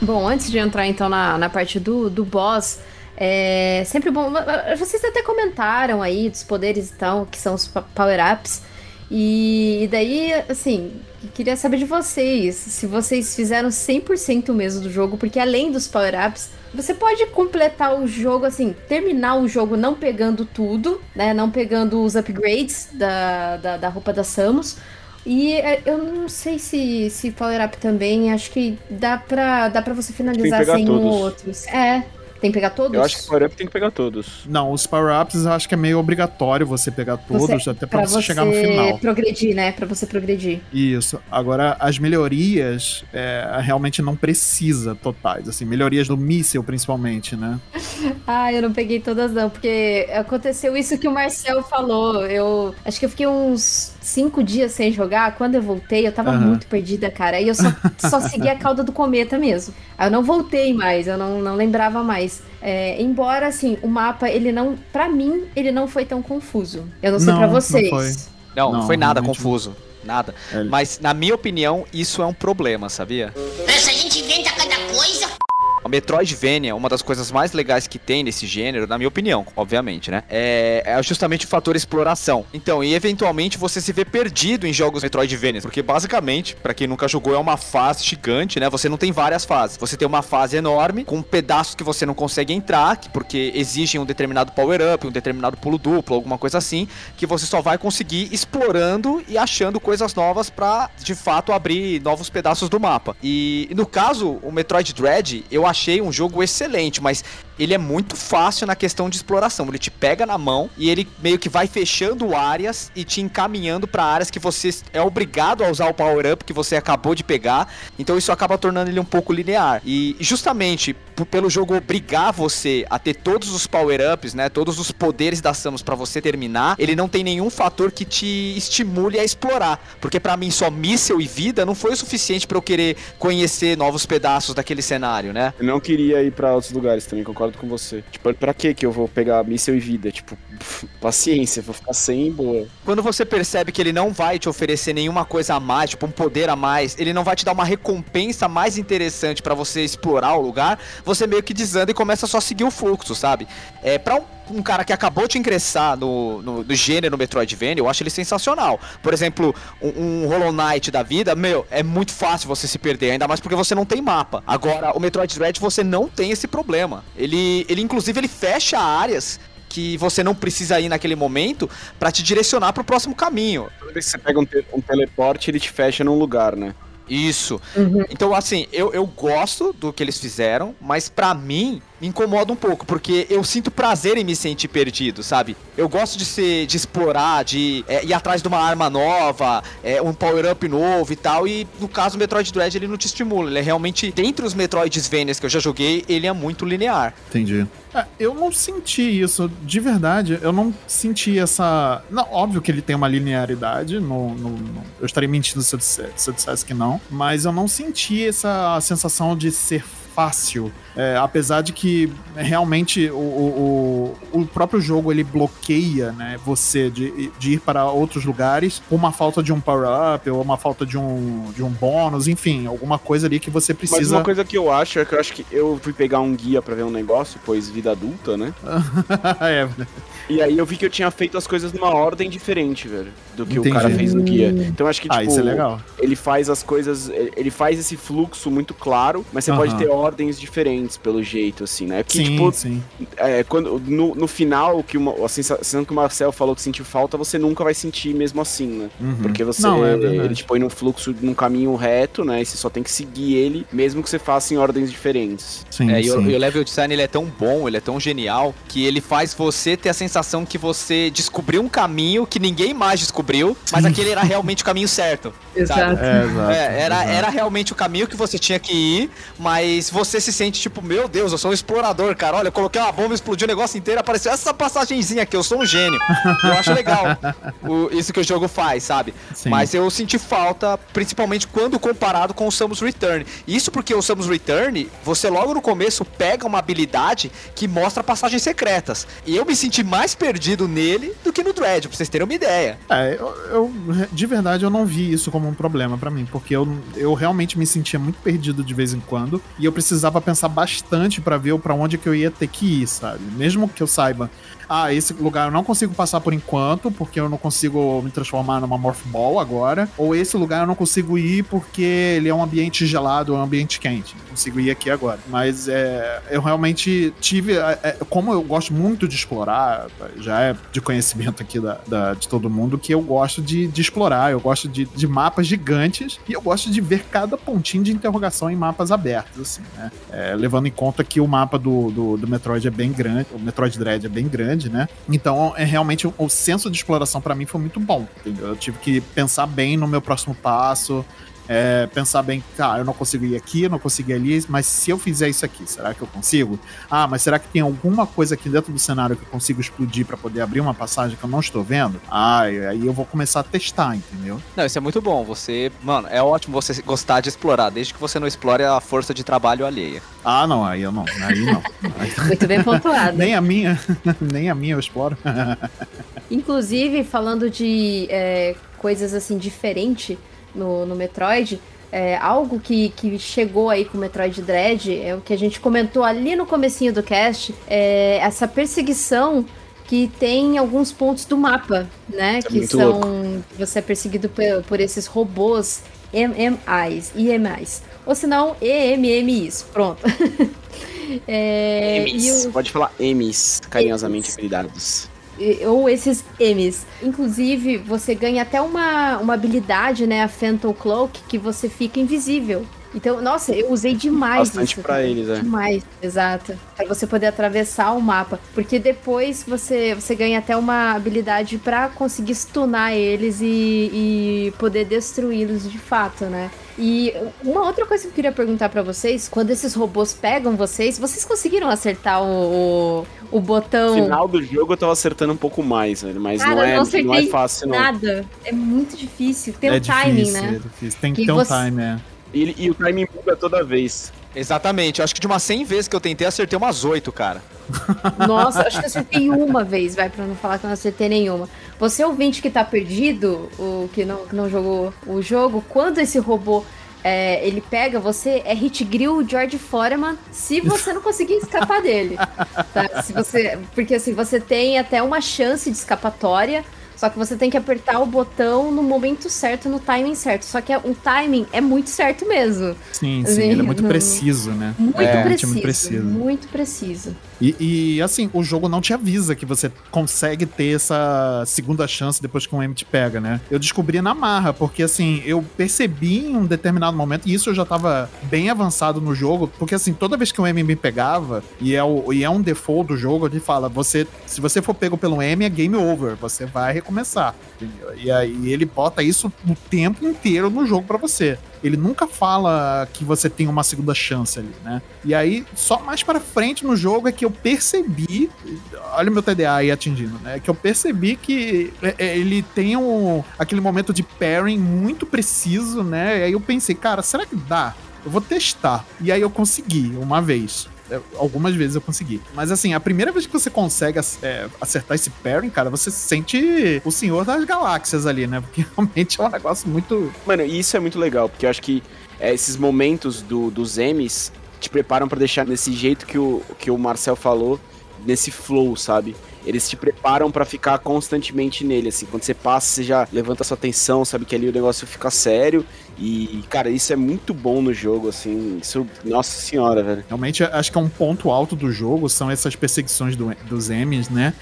Bom, antes de entrar então na, na parte do, do boss, é sempre bom. Vocês até comentaram aí dos poderes e tal, que são os power-ups. E, daí, assim, queria saber de vocês, se vocês fizeram 100% mesmo do jogo, porque além dos power-ups, você pode completar o jogo, assim, terminar o jogo não pegando tudo, né? Não pegando os upgrades da, da, da roupa da Samus. E é, eu não sei se, se Power Up também, acho que dá pra, dá pra você finalizar pegar sem um outros. É, tem que pegar todos? Eu acho que Power Up tem que pegar todos. Não, os power-ups eu acho que é meio obrigatório você pegar todos, Você- até pra, você, chegar no final. progredir, né? Pra você progredir. Isso. Agora, as melhorias é, realmente não precisa totais. Assim, melhorias do míssil, principalmente, né? [LAUGHS] Ah, eu não peguei todas não, porque aconteceu isso que o Marcel falou. Eu acho que eu fiquei uns cinco dias sem jogar. Quando eu voltei, eu tava Aham. muito perdida, cara. Aí eu só, [LAUGHS] só segui a cauda do cometa mesmo. Aí eu não voltei mais, eu não, não lembrava mais. É, embora, assim, o mapa, ele não. Pra mim, ele não foi tão confuso. Eu não sei Não, pra não vocês. foi. Não, não, Não, foi nada realmente confuso. Nada. É. Mas, na minha opinião, isso é um problema, sabia? Essa gente inventa cada coisa. A Metroidvania, uma das coisas mais legais que tem nesse gênero, na minha opinião, obviamente, né? É, é justamente o fator exploração. Então, e eventualmente você se vê perdido em jogos Metroidvania, porque basicamente, pra quem nunca jogou, é uma fase gigante, né? Você não tem várias fases. Você tem uma fase enorme, com pedaços que você não consegue entrar, que- porque exigem um determinado power-up, um determinado pulo duplo, alguma coisa assim, que você só vai conseguir explorando e achando coisas novas pra, de fato, abrir novos pedaços do mapa. E no caso, o Metroid Dread, eu achei um jogo excelente, mas ele é muito fácil na questão de exploração. Ele te pega na mão e ele meio que vai fechando áreas e te encaminhando pra áreas que você é obrigado a usar o power-up que você acabou de pegar. Então isso acaba tornando ele um pouco linear. E justamente pelo jogo obrigar você a ter todos os power-ups, né, todos os poderes da Samus pra você terminar, ele não tem nenhum fator que te estimule a explorar, porque pra mim só míssel e vida não foi o suficiente pra eu querer conhecer novos pedaços daquele cenário, né? Eu não queria ir pra outros lugares também, concordo com você. Tipo, pra que que eu vou pegar míssel e vida? Tipo, paciência, vou ficar sem boa. Quando você percebe que ele não vai te oferecer nenhuma coisa a mais, tipo um poder a mais, ele não vai te dar uma recompensa mais interessante pra você explorar o lugar, você meio que desanda e começa só a seguir o fluxo, sabe? É, pra um, um cara que acabou de ingressar no, no, no gênero Metroidvania, eu acho ele sensacional. Por exemplo, um, um Hollow Knight da vida, meu, é muito fácil você se perder, ainda mais porque você não tem mapa. Agora, o Metroid Dread você não tem esse problema. Ele, ele inclusive, ele fecha áreas que você não precisa ir naquele momento pra te direcionar pro próximo caminho. Toda vez que você pega um, te- um teleporte, ele te fecha num lugar, né? Isso. Uhum. Então, assim, eu, eu gosto do que eles fizeram, mas pra mim incomoda um pouco, porque eu sinto prazer em me sentir perdido, sabe? Eu gosto de ser, de explorar, de é, ir atrás de uma arma nova, é, um power-up novo e tal, e no caso o Metroid Dread ele não te estimula, ele é realmente, dentre os Metroidvanias que eu já joguei, ele é muito linear. Entendi. É, eu não senti isso, de verdade. Eu não senti essa. Não, óbvio que ele tem uma linearidade. No, no- no- Eu estaria mentindo se eu, dissesse, se eu dissesse que não. Mas eu não senti essa sensação de ser fácil. É, apesar de que realmente o, o, o- próprio jogo ele bloqueia né, você de, de ir para outros lugares por uma falta de um power-up ou uma falta de um, de um bônus, enfim, alguma coisa ali que você Mas precisa. uma coisa que eu acho é que eu acho que eu fui pegar um guia pra ver um negócio, pois vida adulta, né? [LAUGHS] é, E aí eu vi que eu tinha feito as coisas numa ordem diferente, velho, do que Entendi. o cara fez no guia. Então acho que, tipo, ah, isso é legal. ele faz as coisas, ele faz esse fluxo muito claro, mas você Aham. pode ter ordens diferentes pelo jeito, assim, né? Porque, Sim, tipo, sim. é, quando, no, no final, que uma, a sensação que o Marcel falou que sentiu falta, você nunca vai sentir mesmo assim, né? Uhum. Porque você Não, é ele te põe num fluxo, num caminho reto, né? E você só tem que seguir ele, mesmo que você faça em ordens diferentes. Sim, É, e, o, sim. e o level design ele é tão bom, ele é tão genial, que ele faz você ter a sensação sensação que você descobriu um caminho que ninguém mais descobriu, mas aquele era [LAUGHS] realmente o caminho certo. Exato. É, exato. É, era, exato. era realmente o caminho que você tinha que ir, mas você se sente tipo, meu Deus, eu sou um explorador, cara. Olha, eu coloquei uma bomba, explodiu o negócio inteiro, apareceu essa passagenzinha aqui, eu sou um gênio. Eu acho legal [LAUGHS] o- isso que o jogo faz, sabe? Sim. Mas eu senti falta, principalmente quando comparado com o Samus Return. Isso porque o Samus Return, você logo no começo pega uma habilidade que mostra passagens secretas. E eu me senti mais perdido nele do que no Dread, pra vocês terem uma ideia. É, eu, eu- de verdade eu não vi isso como um problema pra mim, porque eu, eu realmente me sentia muito perdido de vez em quando e eu precisava pensar bastante pra ver pra onde que eu ia ter que ir, sabe? Mesmo que eu saiba, ah, esse lugar eu não consigo passar por enquanto, porque eu não consigo me transformar numa Morph Ball agora, ou esse lugar eu não consigo ir porque ele é um ambiente gelado, é um ambiente quente. Não consigo ir aqui agora. Mas é, eu realmente tive, é, é, como eu gosto muito de explorar, já é de conhecimento aqui da, da- de todo mundo, que eu gosto de, de explorar, eu gosto de, de mapas gigantes e eu gosto de ver cada pontinho de interrogação em mapas abertos, assim, né? É, levando em conta que o mapa do, do, do Metroid é bem grande, o Metroid Dread é bem grande, né? Então, é realmente o, senso de exploração pra mim foi muito bom, entendeu? Eu tive que pensar bem no meu próximo passo, é, pensar bem, tá, eu não consigo ir aqui, eu não consigo ir ali, mas se eu fizer isso aqui, será que eu consigo? Ah, mas será que tem alguma coisa aqui dentro do cenário que eu consigo explodir pra poder abrir uma passagem que eu não estou vendo? Ah, aí eu vou começar a testar, entendeu? Não, isso é muito bom. Você, mano, é ótimo você gostar de explorar, desde que você não explore a força de trabalho alheia. Ah, não, aí eu não, aí não. [LAUGHS] Muito bem pontuado. nem a minha, [LAUGHS] nem a minha eu exploro. [LAUGHS] Inclusive, falando de é, coisas assim diferentes no, no Metroid, é, algo que, que chegou aí com o Metroid Dread é o que a gente comentou ali no comecinho do cast, é essa perseguição que tem em alguns pontos do mapa, né? É que são. Você é perseguido por, por esses robôs MMIs, IMIs. Ou se não, EMMIs. Pronto. [LAUGHS] É, M's. o- Pode falar M's, carinhosamente apelidados. Ou esses M's. Inclusive, você ganha até uma, uma habilidade, né? A Phantom Cloak, que você fica invisível. Então, nossa, eu usei demais Bastante isso. pra eles, é. Demais, exato. Pra você poder atravessar o mapa. Porque depois você, você ganha até uma habilidade pra conseguir stunar eles e, e poder destruí-los de fato, né? E uma outra coisa que eu queria perguntar pra vocês, quando esses robôs pegam vocês, vocês conseguiram acertar o, o, o No botão final do jogo eu tava acertando um pouco mais, velho, mas Cara, não, é, não não é fácil, não. Nada. É muito difícil. Tem é um timing, difícil, né? é difícil. Tem que, Que ter um você- time, é. E, e o timing muda toda vez. Exatamente, eu acho que de umas 100 vezes que eu tentei, acertei umas 8, cara. [LAUGHS] Nossa, acho que eu acertei uma vez, vai, pra não falar que eu não acertei nenhuma. Você ouvinte que tá perdido, o que não, que não jogou o jogo, quando esse robô é, ele pega você, é hit grill George Foreman se você não conseguir escapar dele. Tá? Se você, porque assim, você tem até uma chance de escapatória, só que você tem que apertar o botão no momento certo, no timing certo. Só que é- o timing é muito certo mesmo. Sim, sim, Sim, ele é muito preciso, né? Muito é, preciso. muito preciso. Muito preciso. E, e, assim, o jogo não te avisa que você consegue ter essa segunda chance depois que um M te pega, né? Eu descobri na marra, porque assim, eu percebi em um determinado momento, e isso eu já tava bem avançado no jogo, porque assim, toda vez que um M me pegava, e é, o, e é um default do jogo, ele fala, você, se você for pego pelo M, é game over, você vai recomeçar, entendeu? E aí ele bota isso o tempo inteiro no jogo pra você. Ele nunca fala que você tem uma segunda chance ali, né? E aí, só mais pra frente no jogo é que eu percebi. Olha o meu TDA aí atingindo, né? Que eu percebi que é, é, ele tem um, aquele momento de pairing muito preciso, né? E aí eu pensei, cara, será que dá? Eu vou testar. E aí eu consegui uma vez. É, Algumas vezes eu consegui. Mas assim, a primeira vez que você consegue é, acertar esse pairing, cara, você se sente o senhor das galáxias ali, né? Porque [LAUGHS] realmente é um negócio muito. Mano, e isso é muito legal, porque eu acho que é, esses momentos do, dos M's te preparam pra deixar desse jeito que o, que o Marcel falou, nesse flow, sabe? Eles te preparam pra ficar constantemente nele, assim. Quando você passa, você já levanta sua atenção, sabe que ali o negócio fica sério. E, cara, isso é muito bom no jogo, assim. Isso, nossa senhora, velho. Realmente, acho que é um ponto alto do jogo, são essas perseguições do- dos M's, né?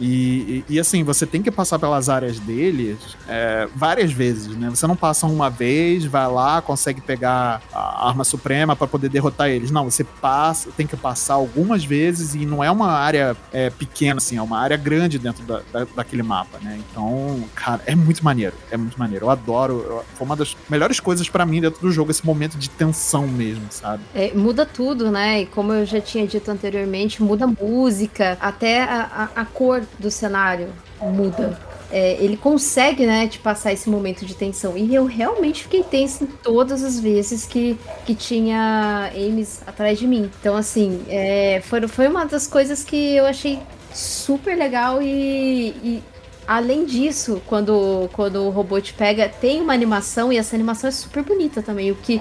E, e, e, assim, você tem que passar pelas áreas dele é, várias vezes, né? Você não passa uma vez, vai lá, consegue pegar a arma suprema para poder derrotar eles. Não, você passa, tem que passar algumas vezes e não é uma área é, pequena, assim, é uma área grande dentro da, da, daquele mapa, né? Então, cara, é muito maneiro, é muito maneiro. Eu adoro, eu, foi uma das melhores coisas para mim dentro do jogo, esse momento de tensão mesmo, sabe? É, muda tudo, né? E como eu já tinha dito anteriormente, muda a música, até a, a, a cor do cenário muda. É, ele consegue, né, te passar esse momento de tensão. E eu realmente fiquei tensa em todas as vezes que, que tinha Ames atrás de mim. Então, assim, é, foi, foi uma das coisas que eu achei super legal e, e além disso, quando, quando o robô te pega, tem uma animação e essa animação é super bonita também. O que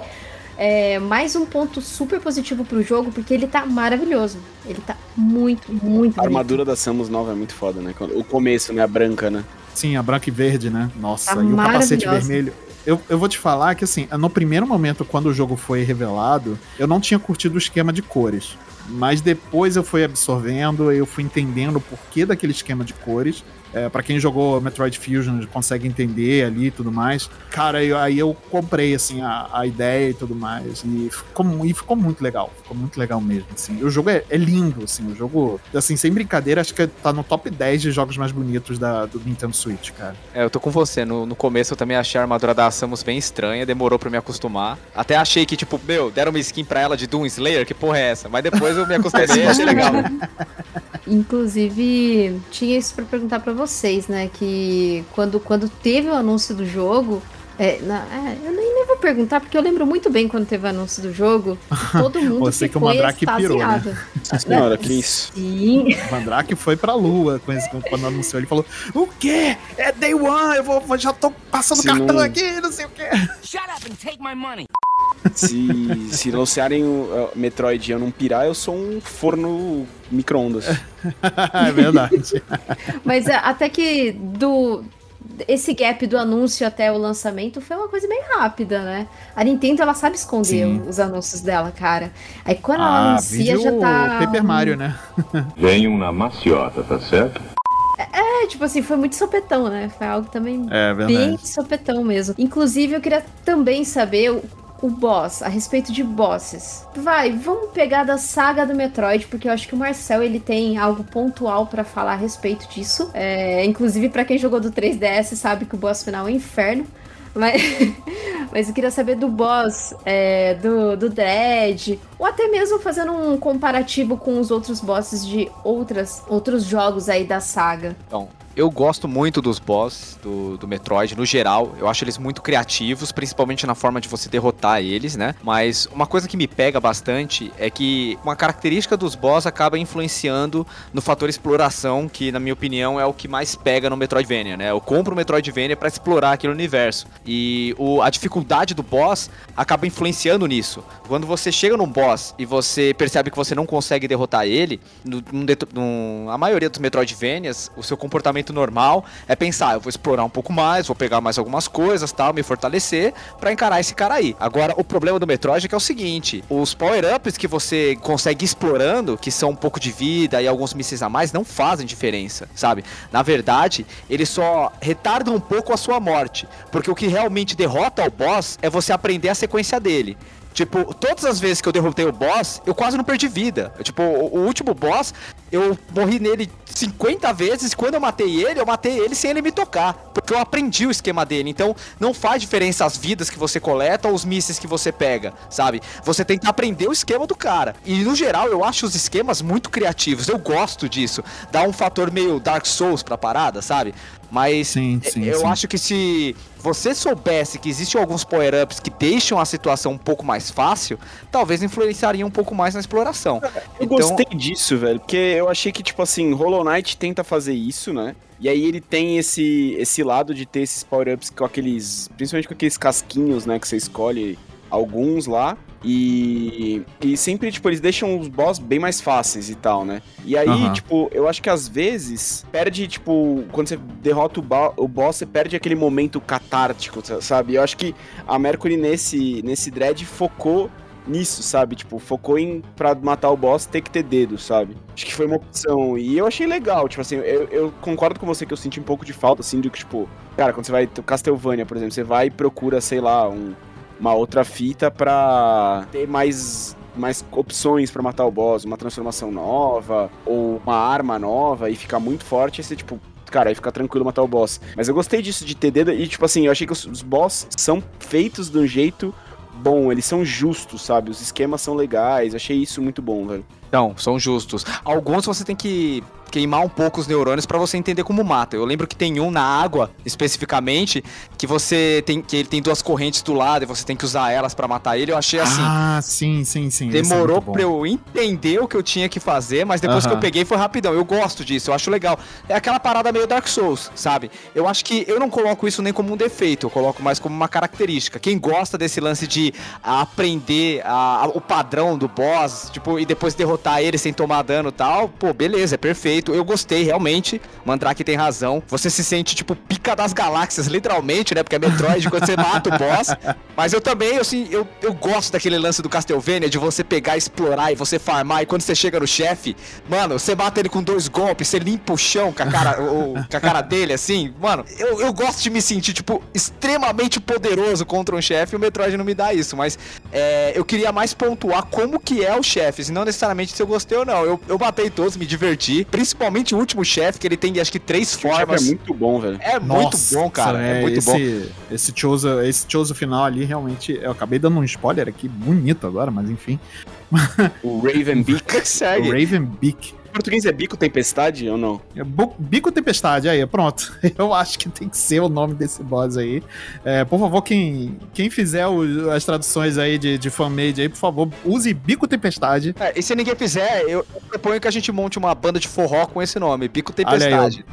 é mais um ponto super positivo pro jogo, porque ele tá maravilhoso. Ele tá muito, muito A armadura da Samus nova é muito foda, né? O começo, né? A branca, né? Sim, a branca e verde, né? Nossa, tá e o capacete vermelho. Eu, eu vou te falar que, assim, no primeiro momento, quando o jogo foi revelado, eu não tinha curtido o esquema de cores. Mas depois eu fui absorvendo, eu fui entendendo o porquê daquele esquema de cores. É, para quem jogou Metroid Fusion consegue entender ali e tudo mais. Cara, eu, aí eu comprei assim a, a, ideia e tudo mais e ficou, e ficou muito legal, ficou muito legal mesmo. Assim. o jogo é, é, lindo, assim, o jogo, assim, sem brincadeira, acho que tá no top 10 de jogos mais bonitos da, do Nintendo Switch, cara. É, eu tô com você. No, no começo eu também achei a armadura da Samus bem estranha, demorou para me acostumar. Até achei que tipo, meu, deram uma skin pra ela de Doom Slayer, que porra é essa? Mas depois eu me acostumei, achei legal. [LAUGHS] Inclusive, tinha isso para perguntar para vocês, né? Que quando, quando teve o anúncio do jogo, é, na, é, eu nem, nem, vou perguntar, porque eu lembro muito bem quando teve o anúncio do jogo. [LAUGHS] Todo mundo Você ficou que o Mandrake pirou, né? Senhora, [LAUGHS] que isso. Sim. O Mandrake foi pra lua com esse, quando anunciou. Ele falou: O quê? É Day One, eu vou, já tô passando Se cartão não... aqui, não sei o quê. Shut up and take my money. Se, se anunciarem o Metroid e eu não pirar, eu sou um forno micro-ondas. [LAUGHS] é verdade. Mas é, até que do, esse gap do anúncio até o lançamento foi uma coisa bem rápida, né? A Nintendo ela sabe esconder Sim. os anúncios dela, cara. Aí quando ah, ela anuncia já tá. Paper Mario, né? [LAUGHS] Venham na maciota, tá certo? É, tipo assim, foi muito sopetão, né? Foi algo também é, bem sopetão mesmo. Inclusive, eu queria também saber o boss, a respeito de bosses. Vai, vamos pegar da saga do Metroid, porque eu acho que o Marcel ele tem algo pontual para falar a respeito disso. É, inclusive, para quem jogou do 3DS, sabe que o boss final é inferno. Mas, [LAUGHS] mas eu queria saber do boss, é, do, do Dread, ou até mesmo fazendo um comparativo com os outros bosses de outras, outros jogos aí da saga. Então, eu gosto muito dos boss do, do Metroid, no geral. Eu acho eles muito criativos, principalmente na forma de você derrotar eles, né? Mas uma coisa que me pega bastante é que uma característica dos boss acaba influenciando no fator exploração, que na minha opinião é o que mais pega no Metroidvania, né? Eu compro o Metroidvania para explorar aquele universo. E o, a dificuldade do boss acaba influenciando nisso. Quando você chega num boss e você percebe que você não consegue derrotar ele, no, no, no, a maioria dos Metroidvanias, o seu comportamento normal é pensar, eu vou explorar um pouco mais, vou pegar mais algumas coisas, tal, me fortalecer para encarar esse cara aí. Agora, o problema do Metroid é é o seguinte, os power-ups que você consegue explorando, que são um pouco de vida e alguns mísseis a mais, não fazem diferença, sabe? Na verdade, eles só retardam um pouco a sua morte, porque o que realmente derrota o boss é você aprender a sequência dele. Tipo, todas as vezes que eu derrotei o boss, eu quase não perdi vida. Tipo, o último boss, eu morri nele 50 vezes. Quando eu matei ele, eu matei ele sem ele me tocar. Porque eu aprendi o esquema dele. Então, não faz diferença as vidas que você coleta ou os mísseis que você pega, sabe? Você tem que aprender o esquema do cara. E no geral, eu acho os esquemas muito criativos. Eu gosto disso. Dá um fator meio Dark Souls pra parada, sabe? Mas sim, sim, eu sim. acho que se você soubesse que existem alguns power-ups que deixam a situação um pouco mais fácil, talvez influenciaria um pouco mais na exploração. Eu então... gostei disso, velho, porque eu achei que, tipo assim, Hollow Knight tenta fazer isso, né? E aí ele tem esse, esse lado de ter esses power-ups com aqueles. Principalmente com aqueles casquinhos, né? Que você escolhe alguns lá. E, e sempre, tipo, eles deixam os boss bem mais fáceis e tal, né? E aí, uhum. tipo, eu acho que às vezes perde, tipo, quando você derrota o, o boss, você perde aquele momento catártico, sabe? Eu acho que a Mercury nesse, nesse dread focou nisso, sabe? Tipo, focou em pra matar o boss ter que ter dedo, sabe? Acho que foi uma opção. E eu achei legal, tipo assim, eu, eu concordo com você que eu senti um pouco de falta, assim, do que, tipo, cara, quando você vai. Castlevania, por exemplo, você vai e procura, sei lá, um, uma outra fita pra ter mais mais opções pra matar o boss, uma transformação nova, ou uma arma nova e ficar muito forte, aí você, tipo, cara, aí fica tranquilo matar o boss. Mas eu gostei disso de ter dedo e, tipo assim, eu achei que os boss são feitos de um jeito bom, eles são justos, sabe? Os esquemas são legais, achei isso muito bom, velho. Não, são justos. Alguns você tem que queimar um pouco os neurônios pra você entender como mata. Eu lembro que tem um na água, especificamente, que você tem que ele tem duas correntes do lado e você tem que usar elas pra matar ele. Eu achei assim. Ah, sim, sim, sim. é Demorou bom. pra eu entender o que eu tinha que fazer, mas depois que eu peguei foi rapidão. Eu gosto disso, eu acho legal. É aquela parada meio Dark Souls, sabe? Eu acho que eu não coloco isso nem como um defeito, eu coloco mais como uma característica. Quem gosta desse lance de aprender a- a- o padrão do boss, tipo, e depois derrotar ele sem tomar dano e tal, pô, beleza, é perfeito. Eu gostei, realmente. Mandrake tem razão. Você se sente, tipo, pica das galáxias, literalmente, né? Porque é Metroid quando você mata o boss. Mas eu também, assim, eu, eu gosto daquele lance do Castlevania, de você pegar, explorar e você farmar, e quando você chega no chefe, mano, você mata ele com dois golpes, você limpa o chão com a cara, o- com a cara dele, assim, mano, eu, eu gosto de me sentir, tipo, extremamente poderoso contra um chefe, o Metroid não me dá isso, mas é, eu queria mais pontuar como que é o chefe, não necessariamente se eu gostei ou não. Eu, eu matei todos, me diverti, principalmente o último chefe, que ele tem, acho que, três O chefe é formas. muito bom, velho. É muito Nossa, bom, cara, é, muito bom. esse, Esse Choso, esse Choso final ali, realmente, eu acabei dando um spoiler aqui, bonito agora, mas enfim. O Ravenbeak. [LAUGHS] O Segue. Ravenbeak. Em português é Bico Tempestade ou não? É Bico Tempestade, aí, pronto. [LAUGHS] Eu acho que tem que ser o nome desse boss aí. É, por favor, quem, quem fizer o- as traduções aí de, de fanmade aí, por favor, use Bico Tempestade. É, e se ninguém fizer, eu proponho que a gente monte uma banda de forró com esse nome, aí, Tempestade.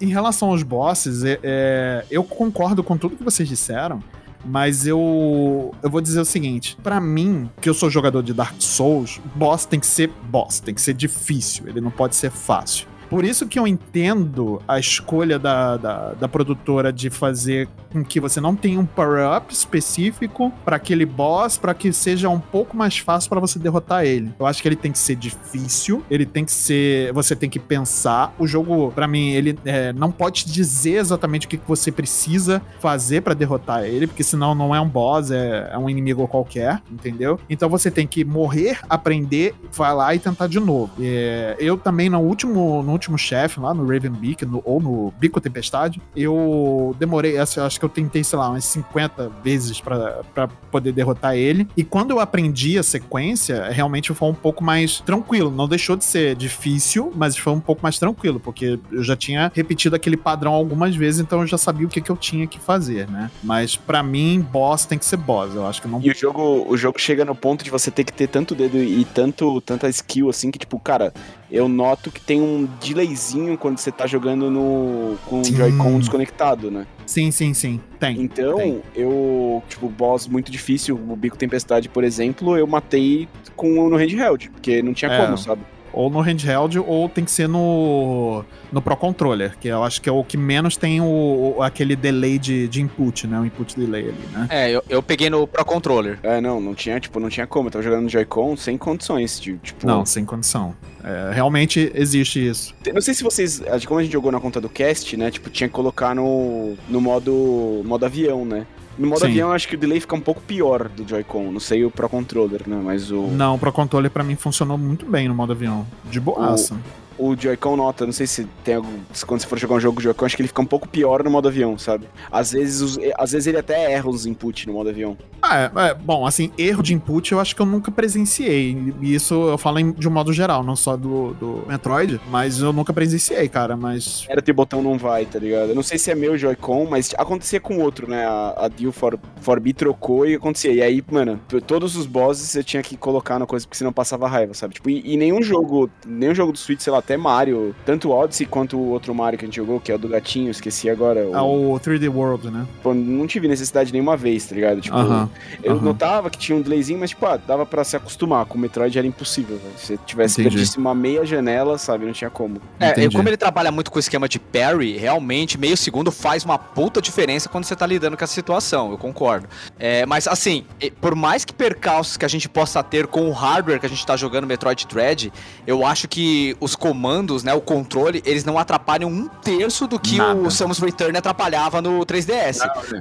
Em relação aos bosses, é- é, eu concordo com tudo que vocês disseram, mas eu, eu vou dizer o seguinte: pra mim, que eu sou jogador de Dark Souls, boss tem que ser boss, tem que ser difícil, ele não pode ser fácil. Por isso que eu entendo a escolha da, da, da produtora de fazer com que você não tenha um power-up específico pra aquele boss, pra que seja um pouco mais fácil pra você derrotar ele. Eu acho que ele tem que ser difícil, ele tem que ser. Você tem que pensar. O jogo, pra mim, ele é, não pode dizer exatamente o que você precisa fazer pra derrotar ele, porque senão não é um boss, é, é um inimigo qualquer, entendeu? Então você tem que morrer, aprender, vai lá e tentar de novo. É, eu também, no último, no último chefe, lá no Ravenbeak, no, ou no Bico Tempestade, eu demorei, acho, que eu tentei, sei lá, umas 50 vezes pra poder derrotar ele. E quando eu aprendi a sequência, realmente foi um pouco mais tranquilo. Não deixou de ser difícil, mas foi um pouco mais tranquilo, porque eu já tinha repetido aquele padrão algumas vezes, então eu já sabia o que, que eu tinha que fazer, né? Mas pra mim, boss tem que ser boss. Eu acho que não E o jogo, o jogo chega no ponto de você ter que ter tanto dedo e tanto, tanta skill assim que, tipo, cara, eu noto que tem um delayzinho quando você tá jogando no com o. Joy-Con desconectado, né? Sim, sim, sim. Tem. Então, tem. eu, tipo, boss muito difícil, o Bico Tempestade, por exemplo, eu matei com no handheld, porque não tinha É. como, sabe? Ou no handheld, ou tem que ser no, no Pro Controller, que eu acho que é o que menos tem o, o- aquele delay de, de input, né? O input delay ali, né? É, eu, eu peguei no Pro Controller. É, não, não tinha, tipo, não tinha como. Eu tava jogando no Joy-Con sem condições, tipo... Não, sem condição. É, realmente existe isso. Não sei se vocês. Como a gente jogou na conta do cast, né? Tipo, tinha que colocar no, no modo, modo avião, né? No modo Sim. avião, acho que o delay fica um pouco pior do Joy-Con. Não sei o Pro Controller, né? Mas o, Não, o Pro Controller pra mim funcionou muito bem no modo avião. De boaça. o Joy-Con nota. Não sei se tem algum. se Quando você for jogar um jogo Joy-Con, acho que ele fica um pouco pior no modo avião, sabe? Às vezes, os- às vezes ele até erra os inputs no modo avião. Ah, é, é, bom, assim, erro de input eu acho que eu nunca presenciei. E isso eu falo em- de um modo geral, não só do, do Metroid, mas eu nunca presenciei, cara. Mas. Era ter botão não vai, tá ligado? Eu não sei se é meu Joy-Con, mas acontecia com outro, né? A, a Deal for, for B trocou e acontecia. E aí, mano, todos os bosses eu tinha que colocar na coisa, porque senão passava raiva, sabe? Tipo, e, e nenhum jogo, nenhum jogo do Switch, sei lá, até Mario, tanto o Odyssey quanto o outro Mario que a gente jogou, que é o do gatinho, esqueci agora. Ah, o 3D World, né? Pô, não tive necessidade nenhuma vez, tá ligado? Tipo, Aham, eu aham. notava que tinha um delayzinho, mas, tipo, ah, dava pra se acostumar. Com o Metroid era impossível, velho. Se você tivesse Entendi. perdisse uma meia janela, sabe, não tinha como. É, Entendi. como ele trabalha muito com o esquema de parry, realmente meio segundo faz uma puta diferença quando você tá lidando com essa situação, eu concordo. É, mas assim, e- por mais que percalços que a gente possa ter com o hardware que a gente tá jogando Metroid Dread, eu acho que os comandos, né, o controle, eles não atrapalham um terço do que Nada. o Samus Return atrapalhava no 3DS.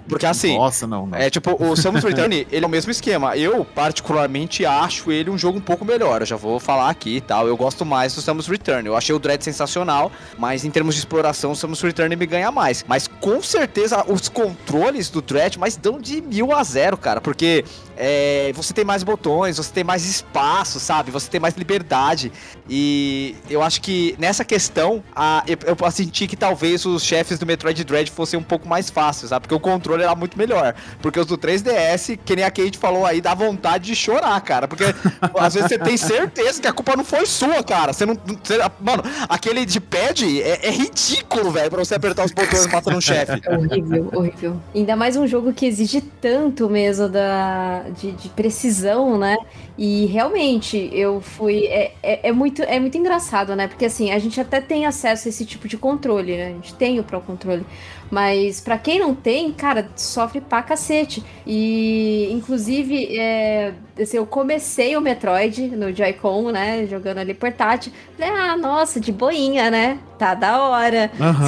Porque assim, Nossa, não, não. é tipo, o Samus Return, [LAUGHS] ele é o mesmo esquema. Eu, particularmente, acho ele um jogo um pouco melhor. Eu já vou falar aqui e tal. Eu gosto mais do Samus Return. Eu achei o Dread sensacional, mas em termos de exploração, o Samus Return me ganha mais. Mas com certeza os controles do Dread, mas dão de mil a zero, cara. Porque é, você tem mais botões, você tem mais espaço, sabe? Você tem mais liberdade. E eu acho que nessa questão, a, eu, eu senti que talvez os chefes do Metroid Dread fossem um pouco mais fáceis, sabe? Porque o controle era muito melhor. Porque os do 3DS, que nem a Kate falou aí, dá vontade de chorar, cara. Porque [LAUGHS] às vezes você tem certeza que a culpa não foi sua, cara. Você não. você- mano, aquele de pad é, é ridículo, velho, pra você apertar os botões matando um chefe. É horrível, horrível. Ainda mais um jogo que exige tanto mesmo da, de, de precisão, né? E realmente, eu fui. É, é, é muito, é muito engraçado, né? Porque assim, a gente até tem acesso a esse tipo de controle, né? A gente tem o Pro Controle. Mas pra quem não tem, cara, sofre pra cacete. E, inclusive, é, assim, eu comecei o Metroid no Joy-Con, né? Jogando ali portátil. Falei, ah, nossa, de boinha, né? Tá da hora. Aham.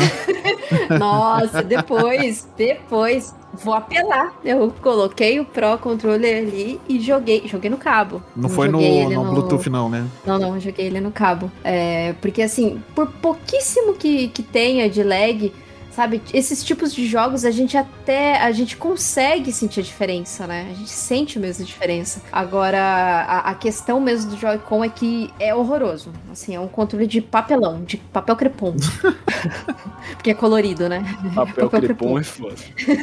[LAUGHS] Nossa, depois, depois, vou apelar. Eu coloquei o Pro Controller ali e joguei. Joguei no cabo. Não foi no, ele no Bluetooth, não, né? Não, não, joguei ele no cabo. É, porque assim, por pouquíssimo que, que tenha de lag, sabe? Esses tipos de jogos a gente até. A gente consegue sentir a diferença, né? A gente sente mesmo a diferença. Agora, a, a questão mesmo do Joy-Con é que é horroroso. Assim, é um controle de papelão, de papel crepom. [LAUGHS] porque é colorido, né? Papel Papel crepom crepom. é foda.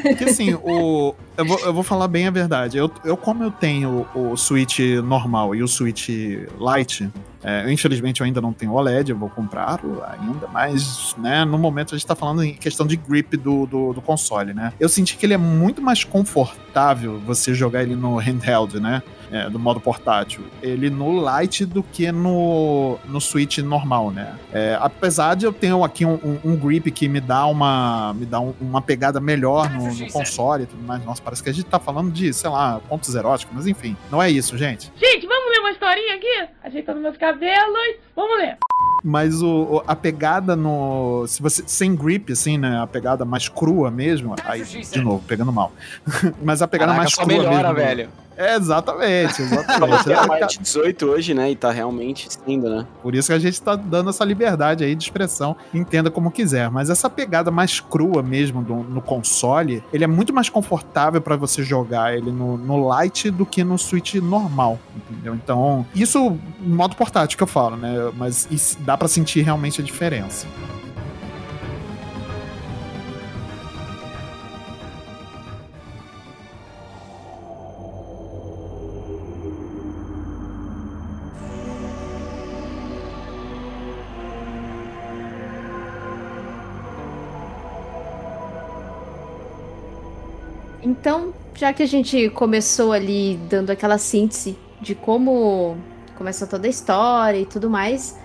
Porque assim, o, eu, vou, eu vou falar bem a verdade. Eu, eu como eu tenho o Switch normal e o Switch Lite, é, infelizmente eu ainda não tenho OLED, eu vou comprar ainda, mas né, no momento a gente tá falando em questão de grip do, do, do console, né? Eu senti que ele é muito mais confortável você jogar ele no handheld, né? É, do modo portátil, ele no Lite do que no, no Switch normal, né? É, apesar de eu ter aqui um, um- um grip que me dá uma me dá um- uma pegada melhor no, no console e tudo mais. Nossa, parece que a gente tá falando de, sei lá, pontos eróticos, mas enfim, não é isso, gente. Gente, vamos ler uma historinha aqui? Ajeitando meus cabelos. Vamos ler. Mas o, o- a pegada no. Se você. Sem grip, assim, né? A pegada mais crua mesmo. Aí, de novo, pegando mal. [LAUGHS] Mas a pegada Caraca, mais só crua melhora, mesmo. né? velho. É, exatamente, exatamente. É, mais de 18 hoje, né? E tá realmente sendo, né? Por isso que a gente tá dando essa liberdade aí de expressão, entenda como quiser. Mas essa pegada mais crua mesmo do- no console, ele é muito mais confortável pra você jogar ele no, no Lite do que no Switch normal, entendeu? Então, isso no modo portátil que eu falo, né? Mas isso- dá pra sentir realmente a diferença. Então, já que a gente começou ali dando aquela síntese de como começou toda a história e tudo mais,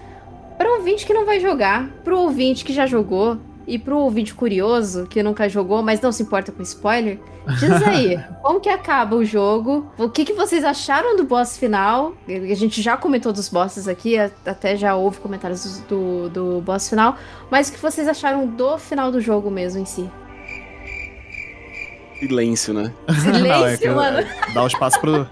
para ouvinte que não vai jogar, pro ouvinte que já jogou e pro ouvinte curioso que nunca jogou, mas não se importa com spoiler, diz aí, [LAUGHS] como que acaba o jogo? O que, que vocês acharam do boss final? A gente já comentou dos bosses aqui, até já houve comentários do, do boss final, mas o que vocês acharam do final do jogo mesmo em si? Silêncio, né? Silêncio, Não, é que- mano. é, dá o espaço pro. [LAUGHS]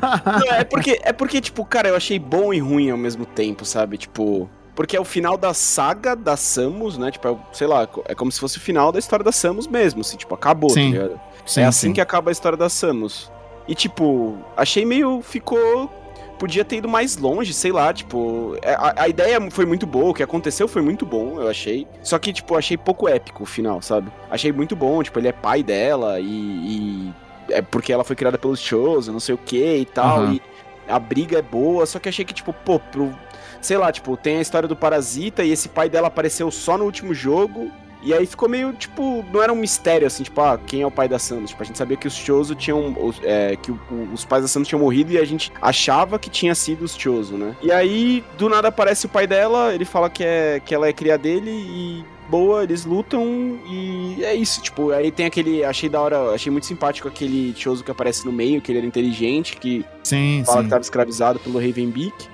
Não, é porque, é porque, tipo, cara, eu achei bom e ruim ao mesmo tempo, sabe? Tipo. Porque é o final da saga da Samus, né? Tipo, é, sei lá, é como se fosse o final da história da Samus mesmo, assim, tipo, acabou, Sim. tá ligado? Sim, é assim sim. que acaba a história da Samus. E, tipo, achei meio. ficou. Podia ter ido mais longe, sei lá, tipo. é, A, a ideia foi muito boa, o que aconteceu foi muito bom, eu achei. Só que, tipo, achei pouco épico o final, sabe? Achei muito bom, tipo, ele é pai dela e. e é porque ela foi criada pelos shows, não sei o que e tal. Aham. E a briga é boa, só que achei que, tipo, pô, pro, sei lá, tipo, tem a história do Parasita e esse pai dela apareceu só no último jogo. E aí ficou meio, tipo, não era um mistério, assim, tipo, ah, quem é o pai da Samus? Tipo, a gente sabia que os Chozo tinham, é, que o- os pais da Samus tinham morrido e a gente achava que tinha sido os Chozo, né? E aí, do nada aparece o pai dela, ele fala que, é, que ela é cria dele e boa, eles lutam e é isso, tipo, aí tem aquele, achei da hora, achei muito simpático aquele Chozo que aparece no meio, que ele era inteligente, que Sim, fala sim. que tava escravizado pelo Ravenbeak.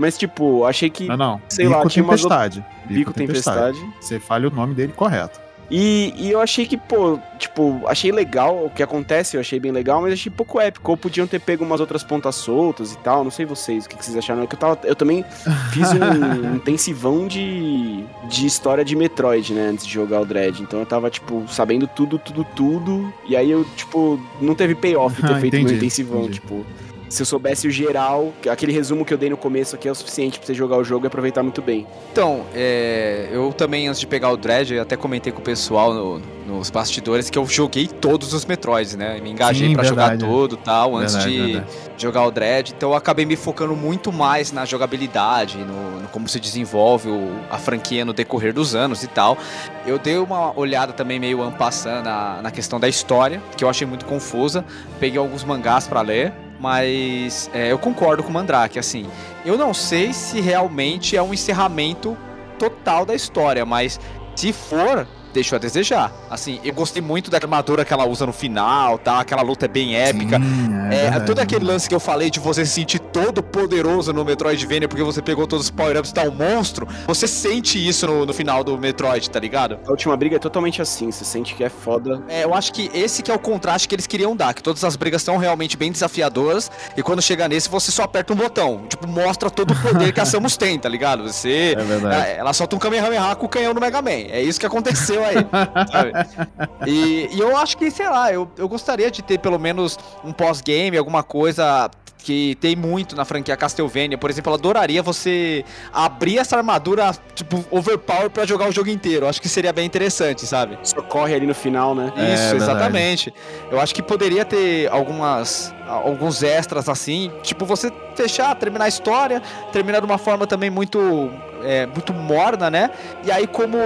Mas, tipo, achei que. Não, não. sei Bico lá, tinha umas Tempestade. Bico Tempestade. Você falha o nome dele correto. E, e eu achei que, pô, tipo, achei legal o que acontece, eu achei bem legal, mas achei pouco épico. Ou podiam ter pego umas outras pontas soltas e tal. Não sei vocês, o que, que vocês acharam. É que eu, tava, eu também fiz um [LAUGHS] intensivão de, de história de Metroid, né, antes de jogar o Dread. Então eu tava, tipo, sabendo tudo, tudo, tudo. E aí eu, tipo, não teve payoff ter [LAUGHS] feito meu entendi, intensivão, entendi. tipo. Se eu soubesse o geral, aquele resumo que eu dei no começo aqui é o suficiente pra você jogar o jogo e aproveitar muito bem. Então, é, eu também, antes de pegar o Dread, eu até comentei com o pessoal no- nos bastidores que eu joguei todos os Metroids, né? Me engajei verdade. jogar todo e tal, antes Verdade, de verdade. jogar o Dread. Então eu acabei me focando muito mais na jogabilidade, no, no como se desenvolve o- a franquia no decorrer dos anos e tal. Eu dei uma olhada também meio ampassando na, na questão da história, que eu achei muito confusa. Peguei alguns mangás pra ler. Mas é, eu concordo com o Mandrake, assim. Eu não sei se realmente é um encerramento total da história, mas se for, deixou a desejar. Assim, eu gostei muito da armadura que ela usa no final, tá? Aquela luta é bem épica. Sim, É, verdade. todo aquele lance que eu falei de você se sentir todo poderoso no Metroidvania porque você pegou todos os power-ups e tá um monstro, você sente isso no, no final do Metroid, tá ligado? A última briga é totalmente assim, você sente que é foda. É, eu acho que esse que é o contraste que eles queriam dar, que todas as brigas são realmente bem desafiadoras, e quando chega nesse, você só aperta um botão. Tipo, mostra todo o poder que a Samus tem, tá ligado? Você. [LAUGHS] É verdade. É, Ela solta um Kamehameha com o canhão do Mega Man. É isso que aconteceu aí. [LAUGHS] E, e eu acho que, sei lá, eu, eu gostaria de ter pelo menos um pós-game, alguma coisa que tem muito na franquia Castlevania. Por exemplo, eu adoraria você abrir essa armadura, tipo, overpower pra jogar o jogo inteiro. Acho que seria bem interessante, sabe? Só corre ali no final, né? É, Isso, verdade. exatamente. Eu acho que poderia ter algumas alguns extras assim, tipo você fechar, terminar a história, terminar de uma forma também muito é, muito morna, né? E aí como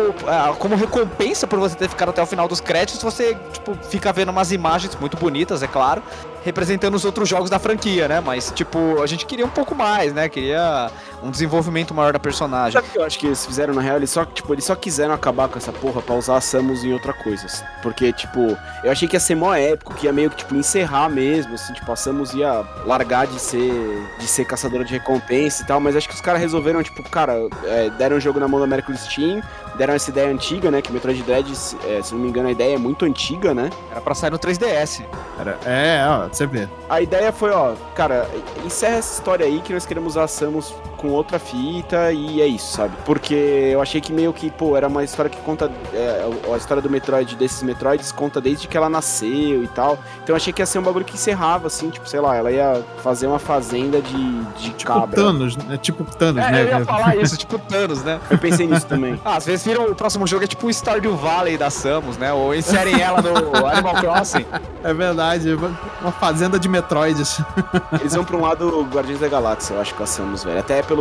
como recompensa por você ter ficado até o final dos créditos, você tipo fica vendo umas imagens muito bonitas, é claro, representando os outros jogos da franquia, né? Mas tipo, a gente queria um pouco mais, né? Queria um desenvolvimento maior da personagem. Sabe o que eu acho que eles fizeram na real? Eles só, tipo, eles só quiseram acabar com essa porra pra usar a Samus em outra coisa. assim. Porque, tipo, eu achei que ia ser mó épico, que ia meio que, tipo, encerrar mesmo, assim, tipo, a Samus ia largar de ser de ser caçadora de recompensa e tal, mas acho que os caras resolveram, tipo, cara, é, deram o jogo na mão da Miracle Steam, deram essa ideia antiga, né, que Metroid Dread, se, é, se não me engano, a ideia é muito antiga, né? Era pra sair no 3DS. Era- É, ó, A ideia foi, ó, cara, encerra essa história aí que nós queremos a Samus com outra fita e é isso, sabe? Porque eu achei que meio que, pô, era uma história que conta. é, a história do Metroid, desses Metroids, conta desde que ela nasceu e tal. Então eu achei que ia ser um bagulho que encerrava, assim, tipo, sei lá, ela ia fazer uma fazenda de, de Tipo cabra. Thanos, né? Tipo Thanos, É, né? eu ia [LAUGHS] falar isso, tipo Thanos, né? Eu pensei nisso também. [LAUGHS] Ah, às vezes viram o próximo jogo é tipo o Stardew Valley da Samus, né? Ou inserem ela no [LAUGHS] Animal Crossing. É verdade. Uma fazenda de Metroids. Eles vão pra um lado Guardiões da Galáxia, eu acho, com a Samus, velho. Até pelo,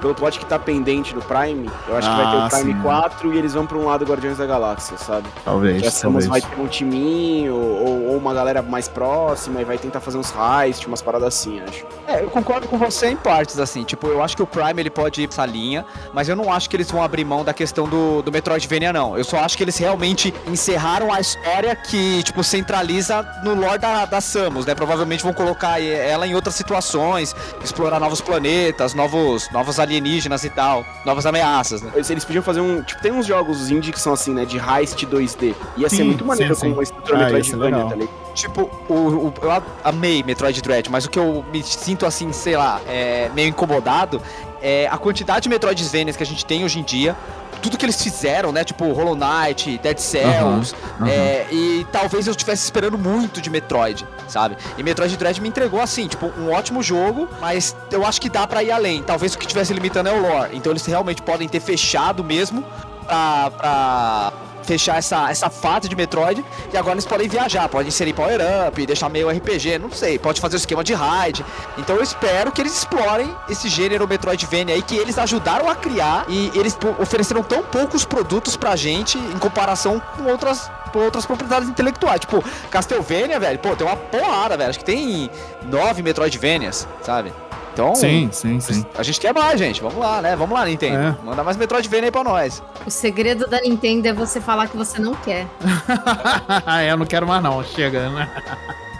pelo plot que tá pendente do Prime, eu acho que vai ter Ah, o Prime sim. 4 e eles vão pra um lado Guardiões da Galáxia, sabe? Talvez, Que a Samus vai ter um timinho, ou, ou uma galera mais próxima, e vai tentar fazer uns heist, umas paradas assim, acho. É, eu concordo com você em partes, assim. Tipo, eu acho que o Prime ele pode ir pra essa linha, mas eu não acho que eles vão abrir mão da questão do, do Metroidvania, não. Eu só acho que eles realmente encerraram a história que, tipo, centraliza no lore da, da Samus, né? Provavelmente vão colocar ela em outras situações, explorar novos planetas, novos, novos alienígenas e tal, novas ameaças, né? Eles, eles podiam fazer um. Tipo, tem uns jogos indie que são assim, né? De heist 2D. Ia ser Sim, muito maneiro sim, com uma estrutura Ah, ia ser Metroidvania, tá ligado? Tipo, o, o- eu amei Metroid Dread, mas o que eu me sinto assim, sei lá, é, meio incomodado é a quantidade de Metroidvanias que a gente tem hoje em dia. Tudo que eles fizeram, né? Tipo Hollow Knight, Dead Cells. aham. é, e talvez eu estivesse esperando muito de Metroid, sabe? E Metroid Dread me entregou assim, tipo, um ótimo jogo, mas eu acho que dá pra ir além. Talvez o que estivesse limitando é o lore. Então eles realmente podem ter fechado mesmo pra, pra fechar essa, essa fase de Metroid e agora eles podem viajar, podem inserir power-up, deixar meio RPG, não sei, pode fazer o esquema de raid. Então eu espero que eles explorem esse gênero Metroidvania aí que eles ajudaram a criar e eles ofereceram tão poucos produtos pra gente em comparação com outras outras propriedades intelectuais. Tipo, Castlevania, velho, pô, tem uma porrada, velho. Acho que tem nove Metroidvanias, sabe? Então, Sim, sim, sim. a gente quer mais, gente. Vamos lá, né? Vamos lá, Nintendo. É. Manda mais Metroidvania aí pra nós. O segredo da Nintendo é você falar que você não quer. [LAUGHS] é, eu não quero mais não, chega, né?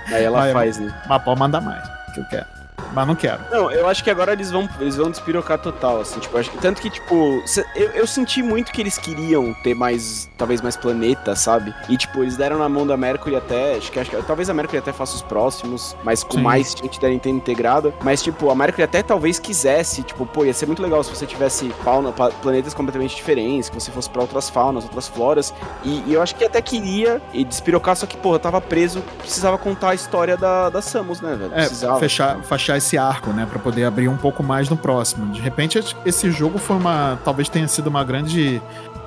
Aí ela Vai, faz, né? Mas pode mandar mais, que eu quero. Mas não quero. Não, eu acho que agora eles vão, eles vão despirocar total, assim, tipo, acho que, tanto que, tipo, eu, eu senti muito que eles queriam ter mais, talvez mais planetas, sabe? E, tipo, eles deram na mão da Mercury até, acho que, acho que talvez a Mercury até faça os próximos, mas com Sim. mais gente da Nintendo integrada, mas, tipo, a Mercury até talvez quisesse, tipo, pô, ia ser muito legal se você tivesse fauna, planetas completamente diferentes, que você fosse pra outras faunas, outras floras, e, e eu acho que até queria e despirocar, só que, porra, tava preso, precisava contar a história da, da Samus, né, velho? É, Precisava. fechar, fechar esse arco, né? Pra poder abrir um pouco mais no próximo. De repente, esse jogo foi uma. Talvez tenha sido uma grande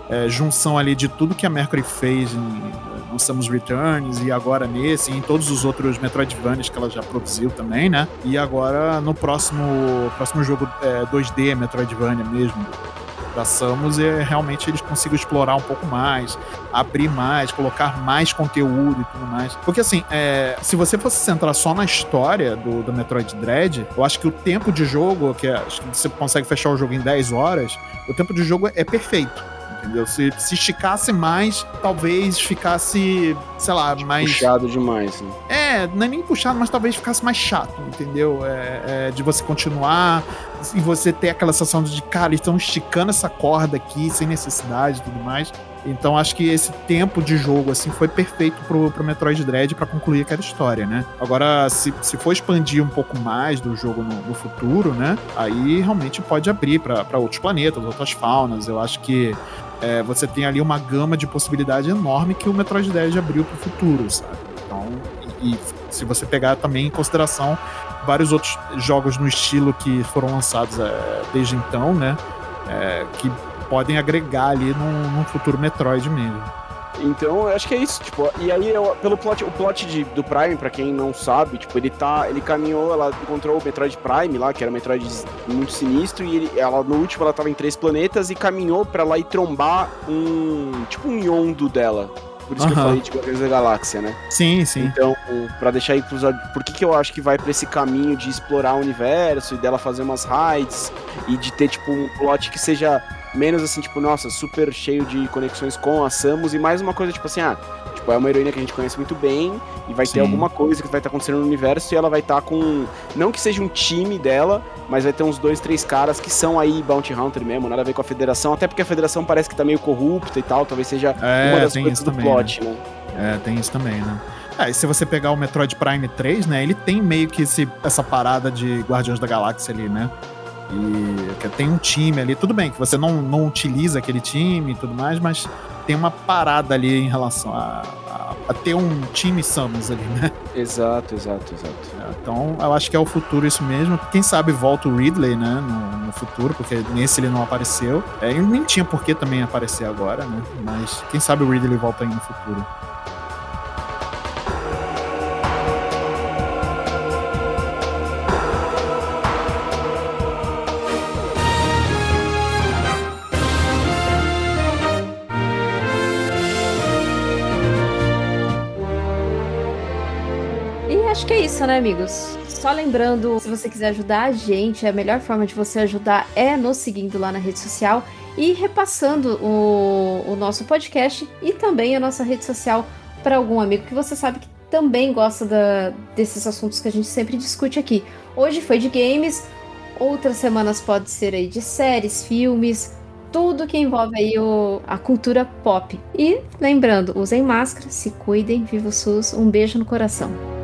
é, junção ali de tudo que a Mercury fez em, no Samus Returns e agora nesse, e em todos os outros Metroidvanias que ela já produziu também, né? E agora no próximo, próximo jogo é, 2D, Metroidvania mesmo. Da Samus, é, realmente eles consigam explorar um pouco mais, abrir mais, colocar mais conteúdo e tudo mais. Porque assim, é, se você fosse centrar só na história do, do Metroid Dread, eu acho que o tempo de jogo, que é- que você consegue fechar o jogo em 10 horas, o tempo de jogo é perfeito. Entendeu? Se, se esticasse mais, talvez ficasse, sei lá, mais. Puxado demais, né? É, não é nem puxado, mas talvez ficasse mais chato, entendeu? É, é, de você continuar e você ter aquela sensação de, cara, eles estão esticando essa corda aqui sem necessidade e tudo mais. Então acho que esse tempo de jogo assim foi perfeito pro, pro Metroid Dread pra concluir aquela história, né? Agora, se, se for expandir um pouco mais do jogo no, no futuro, né? Aí realmente pode abrir pra outros planetas, outras faunas. Eu acho que é, você tem ali uma gama de possibilidade enorme que o Metroid Dread abriu pro futuro, sabe? Então, e, e se você pegar também em consideração vários outros jogos no estilo que foram lançados é, desde então, né? É, que podem agregar ali num, num futuro Metroid mesmo. Então, eu acho que é isso, tipo, e aí eu- pelo plot, o plot de- do Prime, pra quem não sabe, tipo, ele tá, ele caminhou, ela encontrou o Metroid Prime lá, que era um Metroid muito sinistro, e ele- ela no último ela tava em três planetas e caminhou pra lá e trombar um, tipo um yondo dela. Por isso que eu falei de Guardiões da Galáxia, né? Sim, sim. Então, pra deixar aí pros por que que eu acho que vai pra esse caminho de explorar o universo e dela fazer umas raids e de ter tipo um plot que seja menos assim, tipo, nossa, super cheio de conexões com a Samus e mais uma coisa tipo assim, ah, tipo, é uma heroína que a gente conhece muito bem e vai Sim. ter alguma coisa que vai estar acontecendo no universo e ela vai estar com não que seja um time dela, mas vai ter uns dois, três caras que são aí Bounty Hunter mesmo, nada a ver com a Federação, até porque a Federação parece que tá meio corrupta e tal, talvez seja É, uma das coisas do também, plot, né? É, tem isso também, né? É, e se você pegar o Metroid Prime 3, né, ele tem meio que esse, essa parada de Guardiões da Galáxia ali, né? E que tem um time ali, tudo bem que você não, não utiliza aquele time e tudo mais, mas tem uma parada ali em relação a, a, a ter um time Samus ali, né? Exato, exato, exato. É, Então, eu acho que é o futuro isso mesmo. Quem sabe volta o Ridley, né, no, no futuro, porque nesse ele não apareceu. É, e nem tinha por que também aparecer agora, né? Mas quem sabe o Ridley volta aí no futuro. Isso, né, amigos? Só lembrando, se você quiser ajudar a gente, a melhor forma de você ajudar é nos seguindo lá na rede social e repassando o, o nosso podcast e também a nossa rede social para algum amigo que você sabe que também gosta da- desses assuntos que a gente sempre discute aqui. Hoje foi de games, outras semanas pode ser aí de séries, filmes, tudo que envolve aí o- a cultura pop. E lembrando, usem máscara, se cuidem, viva o SUS, um beijo no coração.